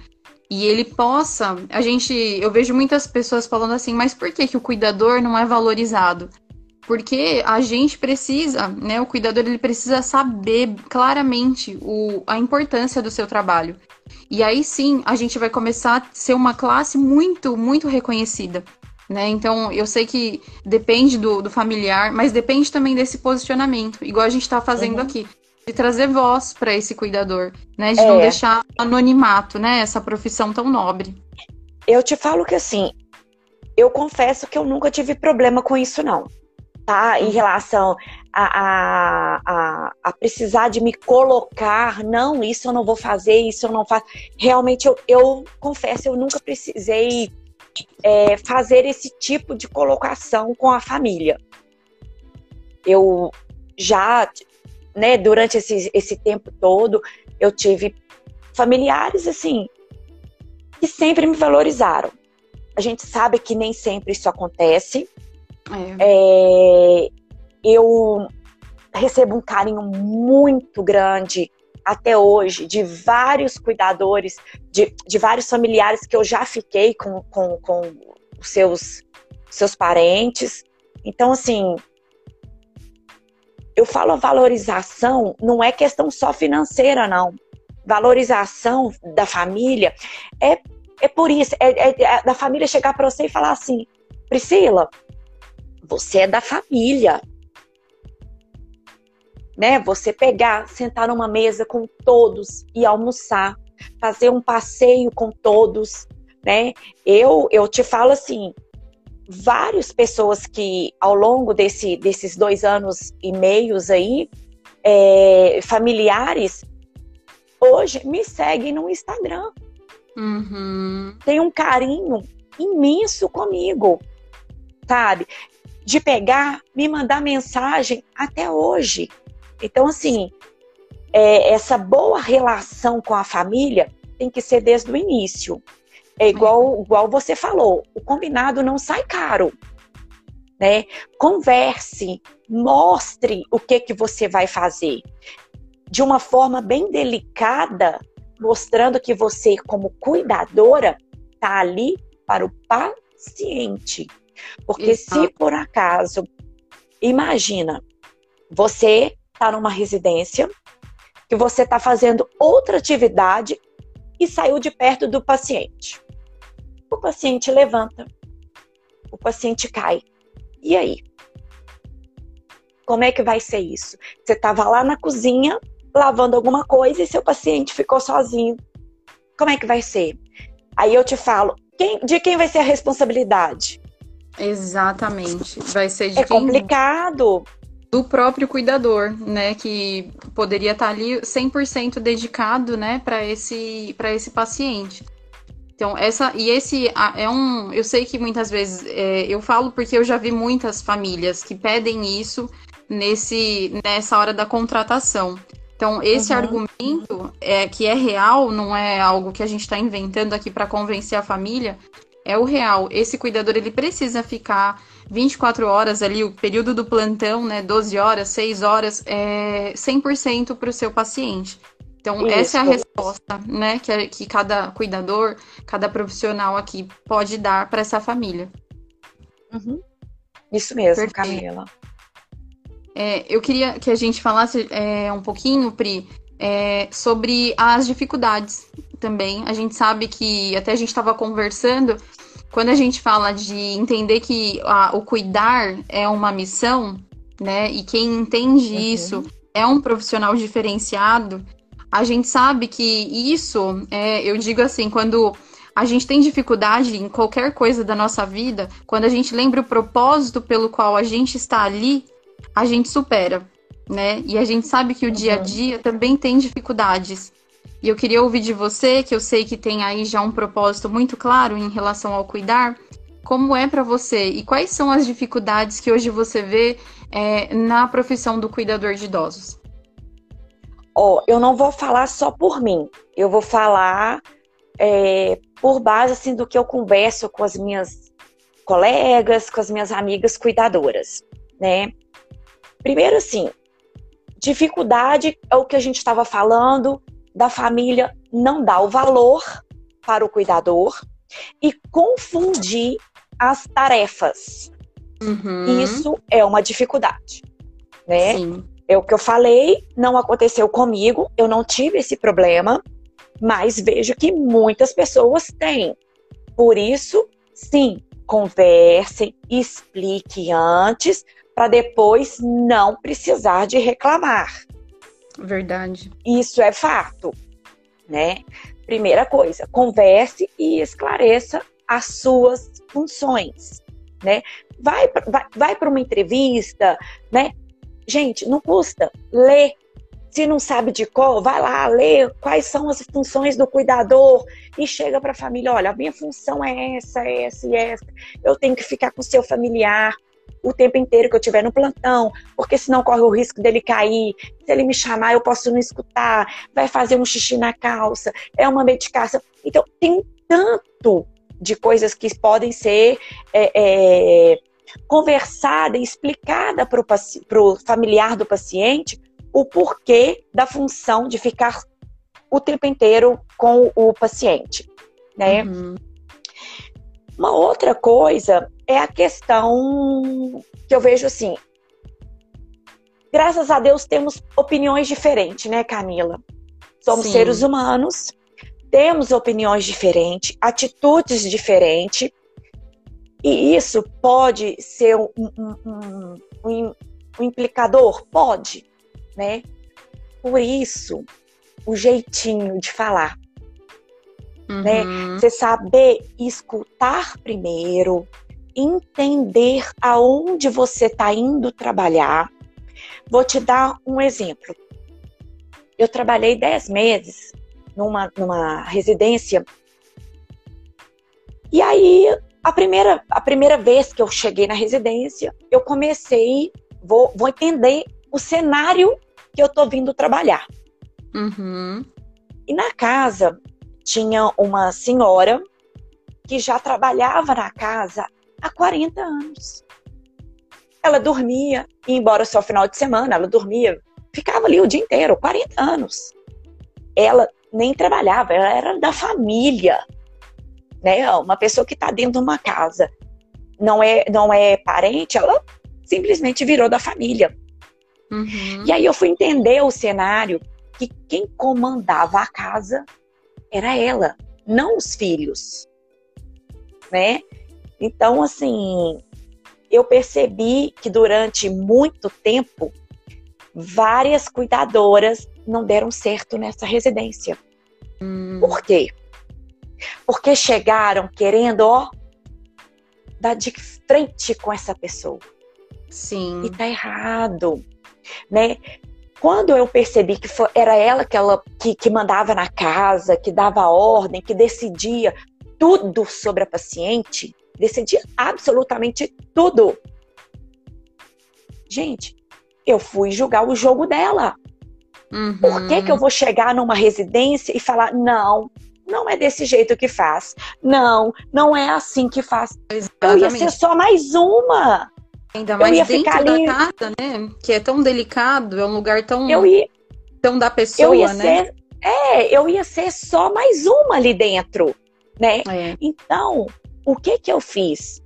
E ele possa, a gente, eu vejo muitas pessoas falando assim, mas por que que o cuidador não é valorizado? Porque a gente precisa, né, o cuidador ele precisa saber claramente o, a importância do seu trabalho. E aí sim, a gente vai começar a ser uma classe muito, muito reconhecida. Né? Então, eu sei que depende do, do familiar, mas depende também desse posicionamento, igual a gente está fazendo uhum. aqui, de trazer voz para esse cuidador, né? De é. não deixar anonimato, né? Essa profissão tão nobre. Eu te falo que assim, eu confesso que eu nunca tive problema com isso, não tá? Em uhum. relação a, a, a, a, precisar de me colocar, não, isso eu não vou fazer, isso eu não faço. Realmente, eu, eu confesso, eu nunca precisei é, fazer esse tipo de colocação com a família. Eu já, né, durante esse, esse tempo todo, eu tive familiares, assim, que sempre me valorizaram. A gente sabe que nem sempre isso acontece, é. É, eu recebo um carinho muito grande até hoje de vários cuidadores, de, de vários familiares que eu já fiquei com, com, com os seus, seus parentes. Então, assim, eu falo valorização, não é questão só financeira, não. Valorização da família é, é por isso, é, é, é da família chegar para você e falar assim, Priscila, você é da família. Né? Você pegar, sentar numa mesa com todos e almoçar, fazer um passeio com todos, né? Eu eu te falo assim, várias pessoas que ao longo desse, desses dois anos e meios aí, é, familiares, hoje me seguem no Instagram. Uhum. Tem um carinho imenso comigo, sabe? De pegar, me mandar mensagem até hoje. Então, assim, é, essa boa relação com a família tem que ser desde o início. É igual, igual você falou, o combinado não sai caro. Né? Converse, mostre o que que você vai fazer. De uma forma bem delicada, mostrando que você, como cuidadora, está ali para o paciente. Porque Exato. se por acaso, imagina, você está numa residência, que você está fazendo outra atividade e saiu de perto do paciente. O paciente levanta, o paciente cai. E aí? Como é que vai ser isso? Você estava lá na cozinha lavando alguma coisa e seu paciente ficou sozinho. Como é que vai ser? Aí eu te falo, quem, de quem vai ser a responsabilidade? Exatamente. Vai ser de é quem... complicado. Do próprio cuidador, né? Que poderia estar ali 100% dedicado, né, para esse, esse paciente. Então, essa. E esse é um. Eu sei que muitas vezes. É, eu falo porque eu já vi muitas famílias que pedem isso nesse, nessa hora da contratação. Então, esse uhum. argumento é que é real, não é algo que a gente está inventando aqui para convencer a família, é o real. Esse cuidador ele precisa ficar 24 horas ali, o período do plantão, né, 12 horas, 6 horas, é 100% para o seu paciente. Então, Isso. essa é a resposta, né, que, que cada cuidador, cada profissional aqui pode dar para essa família. Uhum. Isso mesmo, Perfeito. Camila. É, eu queria que a gente falasse é, um pouquinho, Pri, é, sobre as dificuldades também. A gente sabe que, até a gente estava conversando, quando a gente fala de entender que a, o cuidar é uma missão, né, e quem entende uhum. isso é um profissional diferenciado, a gente sabe que isso, é, eu digo assim, quando a gente tem dificuldade em qualquer coisa da nossa vida, quando a gente lembra o propósito pelo qual a gente está ali, a gente supera, né? E a gente sabe que o uhum. dia a dia também tem dificuldades. E eu queria ouvir de você, que eu sei que tem aí já um propósito muito claro em relação ao cuidar, como é para você e quais são as dificuldades que hoje você vê é, na profissão do cuidador de idosos? Ó, oh, eu não vou falar só por mim, eu vou falar é, por base assim do que eu converso com as minhas colegas, com as minhas amigas cuidadoras, né? Primeiro, assim, dificuldade é o que a gente estava falando da família não dar o valor para o cuidador e confundir as tarefas. Uhum. Isso é uma dificuldade, né? Sim. É o que eu falei, não aconteceu comigo, eu não tive esse problema, mas vejo que muitas pessoas têm. Por isso, sim, conversem, explique antes, para depois não precisar de reclamar. Verdade. Isso é fato, né? Primeira coisa, converse e esclareça as suas funções, né? Vai, vai, vai para uma entrevista, né? Gente, não custa ler. Se não sabe de qual, vai lá ler quais são as funções do cuidador e chega para a família, olha, a minha função é essa, essa e essa. Eu tenho que ficar com o seu familiar, o tempo inteiro que eu estiver no plantão, porque senão corre o risco dele cair. Se ele me chamar, eu posso não escutar, vai fazer um xixi na calça, é uma medicação. Então, tem tanto de coisas que podem ser é, é, conversada e explicada para o familiar do paciente o porquê da função de ficar o tempo inteiro com o paciente, né? Uhum. Uma outra coisa é a questão que eu vejo assim. Graças a Deus temos opiniões diferentes, né, Camila? Somos Sim. seres humanos, temos opiniões diferentes, atitudes diferentes, e isso pode ser um, um, um, um implicador? Pode, né? Por isso, o jeitinho de falar. Né? Uhum. Né? Você saber escutar primeiro, entender aonde você está indo trabalhar. Vou te dar um exemplo. Eu trabalhei 10 meses numa, numa residência. E aí, a primeira, a primeira vez que eu cheguei na residência, eu comecei, vou, vou entender o cenário que eu tô vindo trabalhar. Uhum. E na casa tinha uma senhora que já trabalhava na casa há 40 anos. Ela dormia, embora só final de semana, ela dormia, ficava ali o dia inteiro, 40 anos. Ela nem trabalhava, ela era da família. Né? Uma pessoa que está dentro de uma casa não é, não é parente, ela simplesmente virou da família. Uhum. E aí eu fui entender o cenário que quem comandava a casa era ela, não os filhos, né? Então, assim, eu percebi que durante muito tempo várias cuidadoras não deram certo nessa residência. Hum. Por quê? Porque chegaram querendo, ó, dar de frente com essa pessoa. Sim. E tá errado, né? Quando eu percebi que foi, era ela que, ela que, que mandava na casa, que dava ordem, que decidia tudo sobre a paciente, decidia absolutamente tudo. Gente, eu fui julgar o jogo dela. Uhum. Por que, que eu vou chegar numa residência e falar, não, não é desse jeito que faz. Não, não é assim que faz. Exatamente. Eu ia ser só mais uma. Ainda mais dentro ficar ali... da casa, né? Que é tão delicado, é um lugar tão, eu ia... tão da pessoa, eu ia né? Ser... É, eu ia ser só mais uma ali dentro, né? É. Então, o que que eu fiz?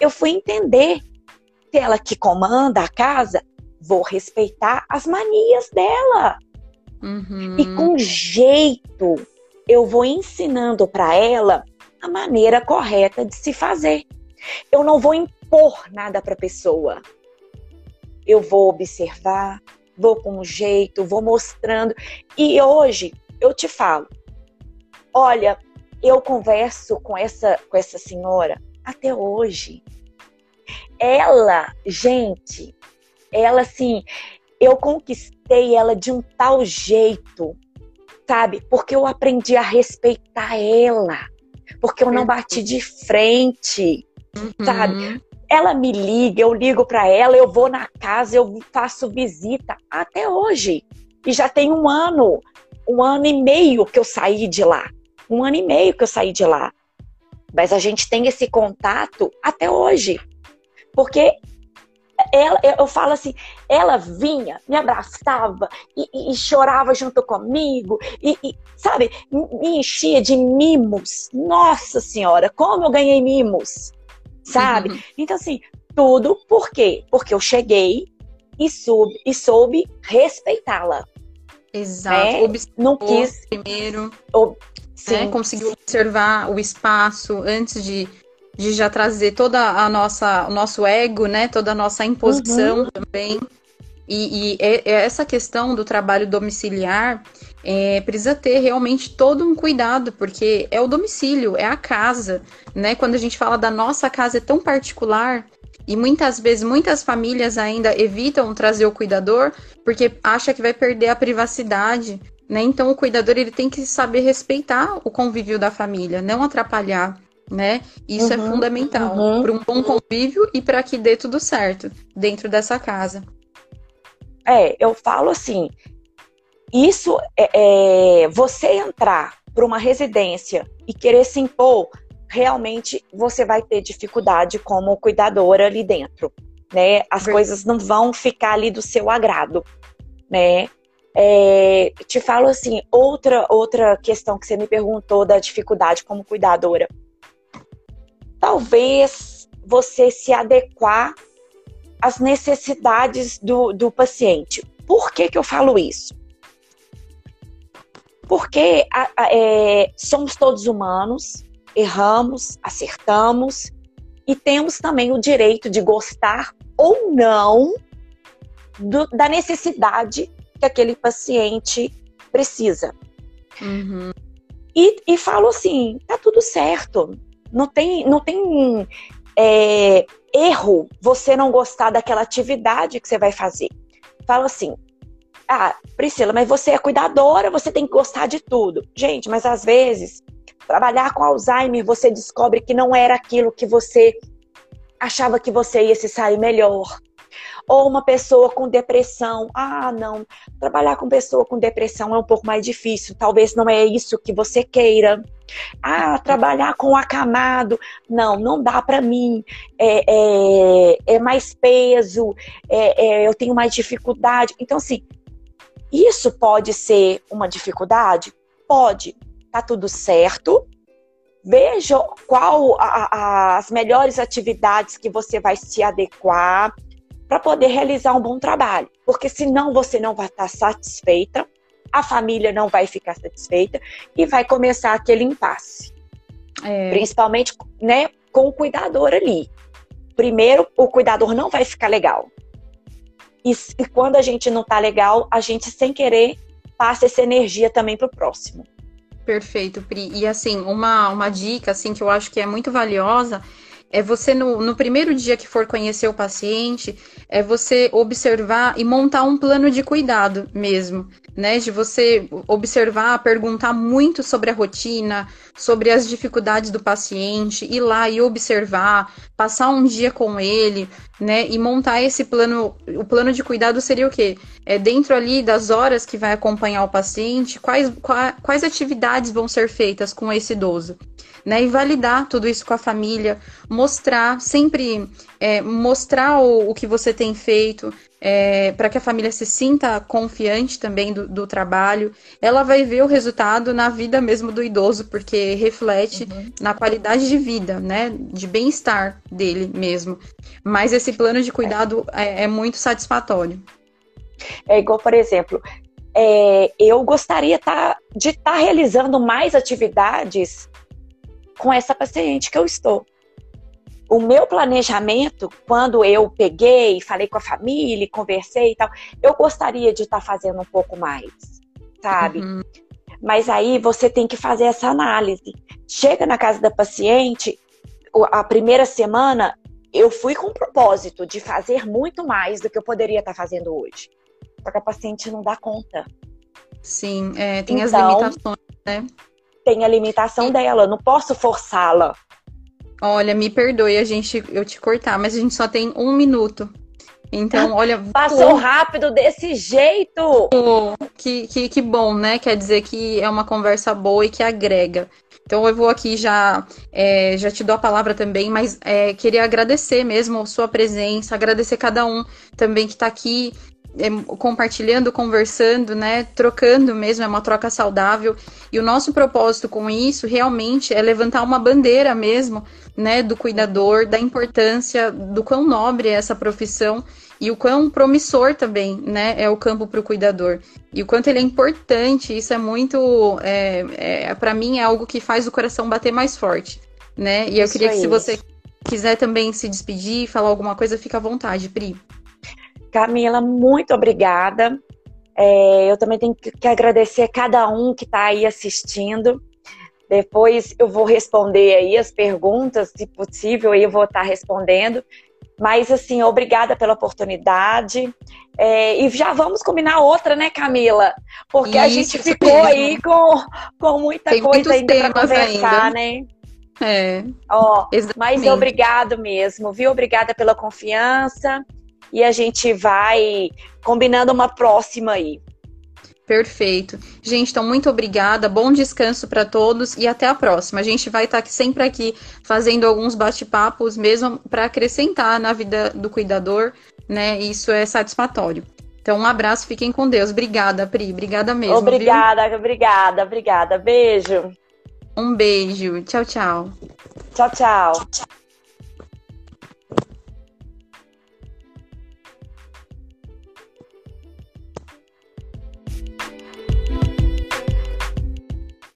Eu fui entender se ela que comanda a casa, vou respeitar as manias dela. Uhum. E com jeito, eu vou ensinando para ela a maneira correta de se fazer. Eu não vou impor nada para a pessoa. Eu vou observar, vou com jeito, vou mostrando. E hoje eu te falo: olha, eu converso com essa, com essa senhora até hoje. Ela, gente, ela assim, eu conquistei ela de um tal jeito, sabe? Porque eu aprendi a respeitar ela. Porque eu não bati de frente, uhum. sabe? Ela me liga, eu ligo para ela, eu vou na casa, eu faço visita até hoje. E já tem um ano, um ano e meio que eu saí de lá. Um ano e meio que eu saí de lá. Mas a gente tem esse contato até hoje. Porque ela, eu falo assim, ela vinha, me abraçava e, e chorava junto comigo, e, e, sabe, me enchia de mimos. Nossa Senhora, como eu ganhei mimos, sabe? Uhum. Então, assim, tudo por quê? Porque eu cheguei e soube, e soube respeitá-la. Exato. Né? Não quis. Primeiro. Ob... Né? Conseguiu observar o espaço antes de de já trazer toda a nossa, o nosso ego, né? Toda a nossa imposição uhum. também. E, e é, é essa questão do trabalho domiciliar é, precisa ter realmente todo um cuidado, porque é o domicílio, é a casa, né? Quando a gente fala da nossa casa é tão particular, e muitas vezes, muitas famílias ainda evitam trazer o cuidador porque acha que vai perder a privacidade, né? Então o cuidador ele tem que saber respeitar o convívio da família, não atrapalhar né? Isso é uhum, é fundamental uhum. para um bom convívio e para que dê tudo certo dentro dessa casa. É, eu falo assim, isso é, é você entrar para uma residência e querer se impor, realmente você vai ter dificuldade como cuidadora ali dentro, né? As coisas não vão ficar ali do seu agrado, né? É, te falo assim, outra outra questão que você me perguntou da dificuldade como cuidadora. Talvez você se adequar às necessidades do, do paciente. Por que, que eu falo isso? Porque é, somos todos humanos, erramos, acertamos e temos também o direito de gostar ou não do, da necessidade que aquele paciente precisa. Uhum. E, e falo assim, tá tudo certo. Não tem, não tem é, erro você não gostar daquela atividade que você vai fazer. Falo assim, ah, Priscila, mas você é cuidadora, você tem que gostar de tudo. Gente, mas às vezes, trabalhar com Alzheimer, você descobre que não era aquilo que você achava que você ia se sair melhor. Ou uma pessoa com depressão. Ah, não. Trabalhar com pessoa com depressão é um pouco mais difícil. Talvez não é isso que você queira. Ah, trabalhar com acamado. Não, não dá para mim. É, é, é, mais peso. É, é, eu tenho mais dificuldade. Então, assim, isso pode ser uma dificuldade? Pode. Tá tudo certo. Veja qual a, a, as melhores atividades que você vai se adequar para poder realizar um bom trabalho. Porque senão você não vai estar satisfeita, a família não vai ficar satisfeita e vai começar aquele impasse. É. Principalmente né, com o cuidador ali. Primeiro, o cuidador não vai ficar legal. E, e quando a gente não tá legal, a gente sem querer passa essa energia também pro próximo. Perfeito, Pri. E assim, uma, uma dica assim que eu acho que é muito valiosa é você no, no primeiro dia que for conhecer o paciente, é você observar e montar um plano de cuidado mesmo, né? De você observar, perguntar muito sobre a rotina, sobre as dificuldades do paciente, ir lá e observar, passar um dia com ele, né? E montar esse plano. O plano de cuidado seria o quê? É dentro ali das horas que vai acompanhar o paciente, quais, quais, quais atividades vão ser feitas com esse idoso né? E validar tudo isso com a família, mostrar, sempre é, mostrar o, o, que você tem feito, é, para que a família se sinta confiante também do, do, trabalho. Ela vai ver o resultado na vida mesmo do idoso, porque reflete uhum. na qualidade de vida, né? De bem-estar dele mesmo. Mas esse plano de cuidado é, é muito satisfatório. É igual, por exemplo, é, eu gostaria tá, de estar tá realizando mais atividades com essa paciente que eu estou. O meu planejamento, quando eu peguei, falei com a família, conversei e tal, eu gostaria de estar tá fazendo um pouco mais, sabe? Uhum. Mas aí você tem que fazer essa análise. Chega na casa da paciente, a primeira semana eu fui com o propósito de fazer muito mais do que eu poderia estar tá fazendo hoje. Só que a paciente não dá conta. Sim, é, tem então, as limitações, né? tem a limitação dela, não posso forçá-la. Olha, me perdoe a gente eu te cortar, mas a gente só tem um minuto. Então, olha. Passou rápido desse jeito! Que, que, que bom, né? Quer dizer que é uma conversa boa e que agrega. Então eu vou aqui já, é, já te dou a palavra também, mas é, queria agradecer mesmo a sua presença, agradecer cada um também que está aqui é, compartilhando, conversando, né, trocando mesmo, é uma troca saudável. E o nosso propósito com isso realmente é levantar uma bandeira mesmo, né, do cuidador, da importância, do quão nobre é essa profissão e o quão promissor também, né, é o campo para o cuidador. E o quanto ele é importante, isso é muito, é, é para mim é algo que faz o coração bater mais forte, né? E eu queria que se você quiser também se despedir, falar alguma coisa, fica à vontade, Pri. Camila, muito obrigada. É, eu também tenho que agradecer a cada um que está aí assistindo. Depois eu vou responder aí as perguntas, se possível, eu vou estar tá respondendo. Mas, assim, obrigada pela oportunidade. É, e já vamos combinar outra, né, Camila? Porque Isso, a gente ficou aí com, com muita Tem coisa ainda para conversar, ainda. né? É. Ó, mas obrigado mesmo, viu? Obrigada pela confiança e a gente vai combinando uma próxima aí. Perfeito. Gente, então muito obrigada, bom descanso para todos e até a próxima. A gente vai estar tá sempre aqui fazendo alguns bate-papos mesmo para acrescentar na vida do cuidador, né? Isso é satisfatório. Então, um abraço, fiquem com Deus. Obrigada, Pri. Obrigada mesmo. Obrigada, viu? obrigada, obrigada. Beijo. Um beijo. Tchau, tchau. Tchau, tchau.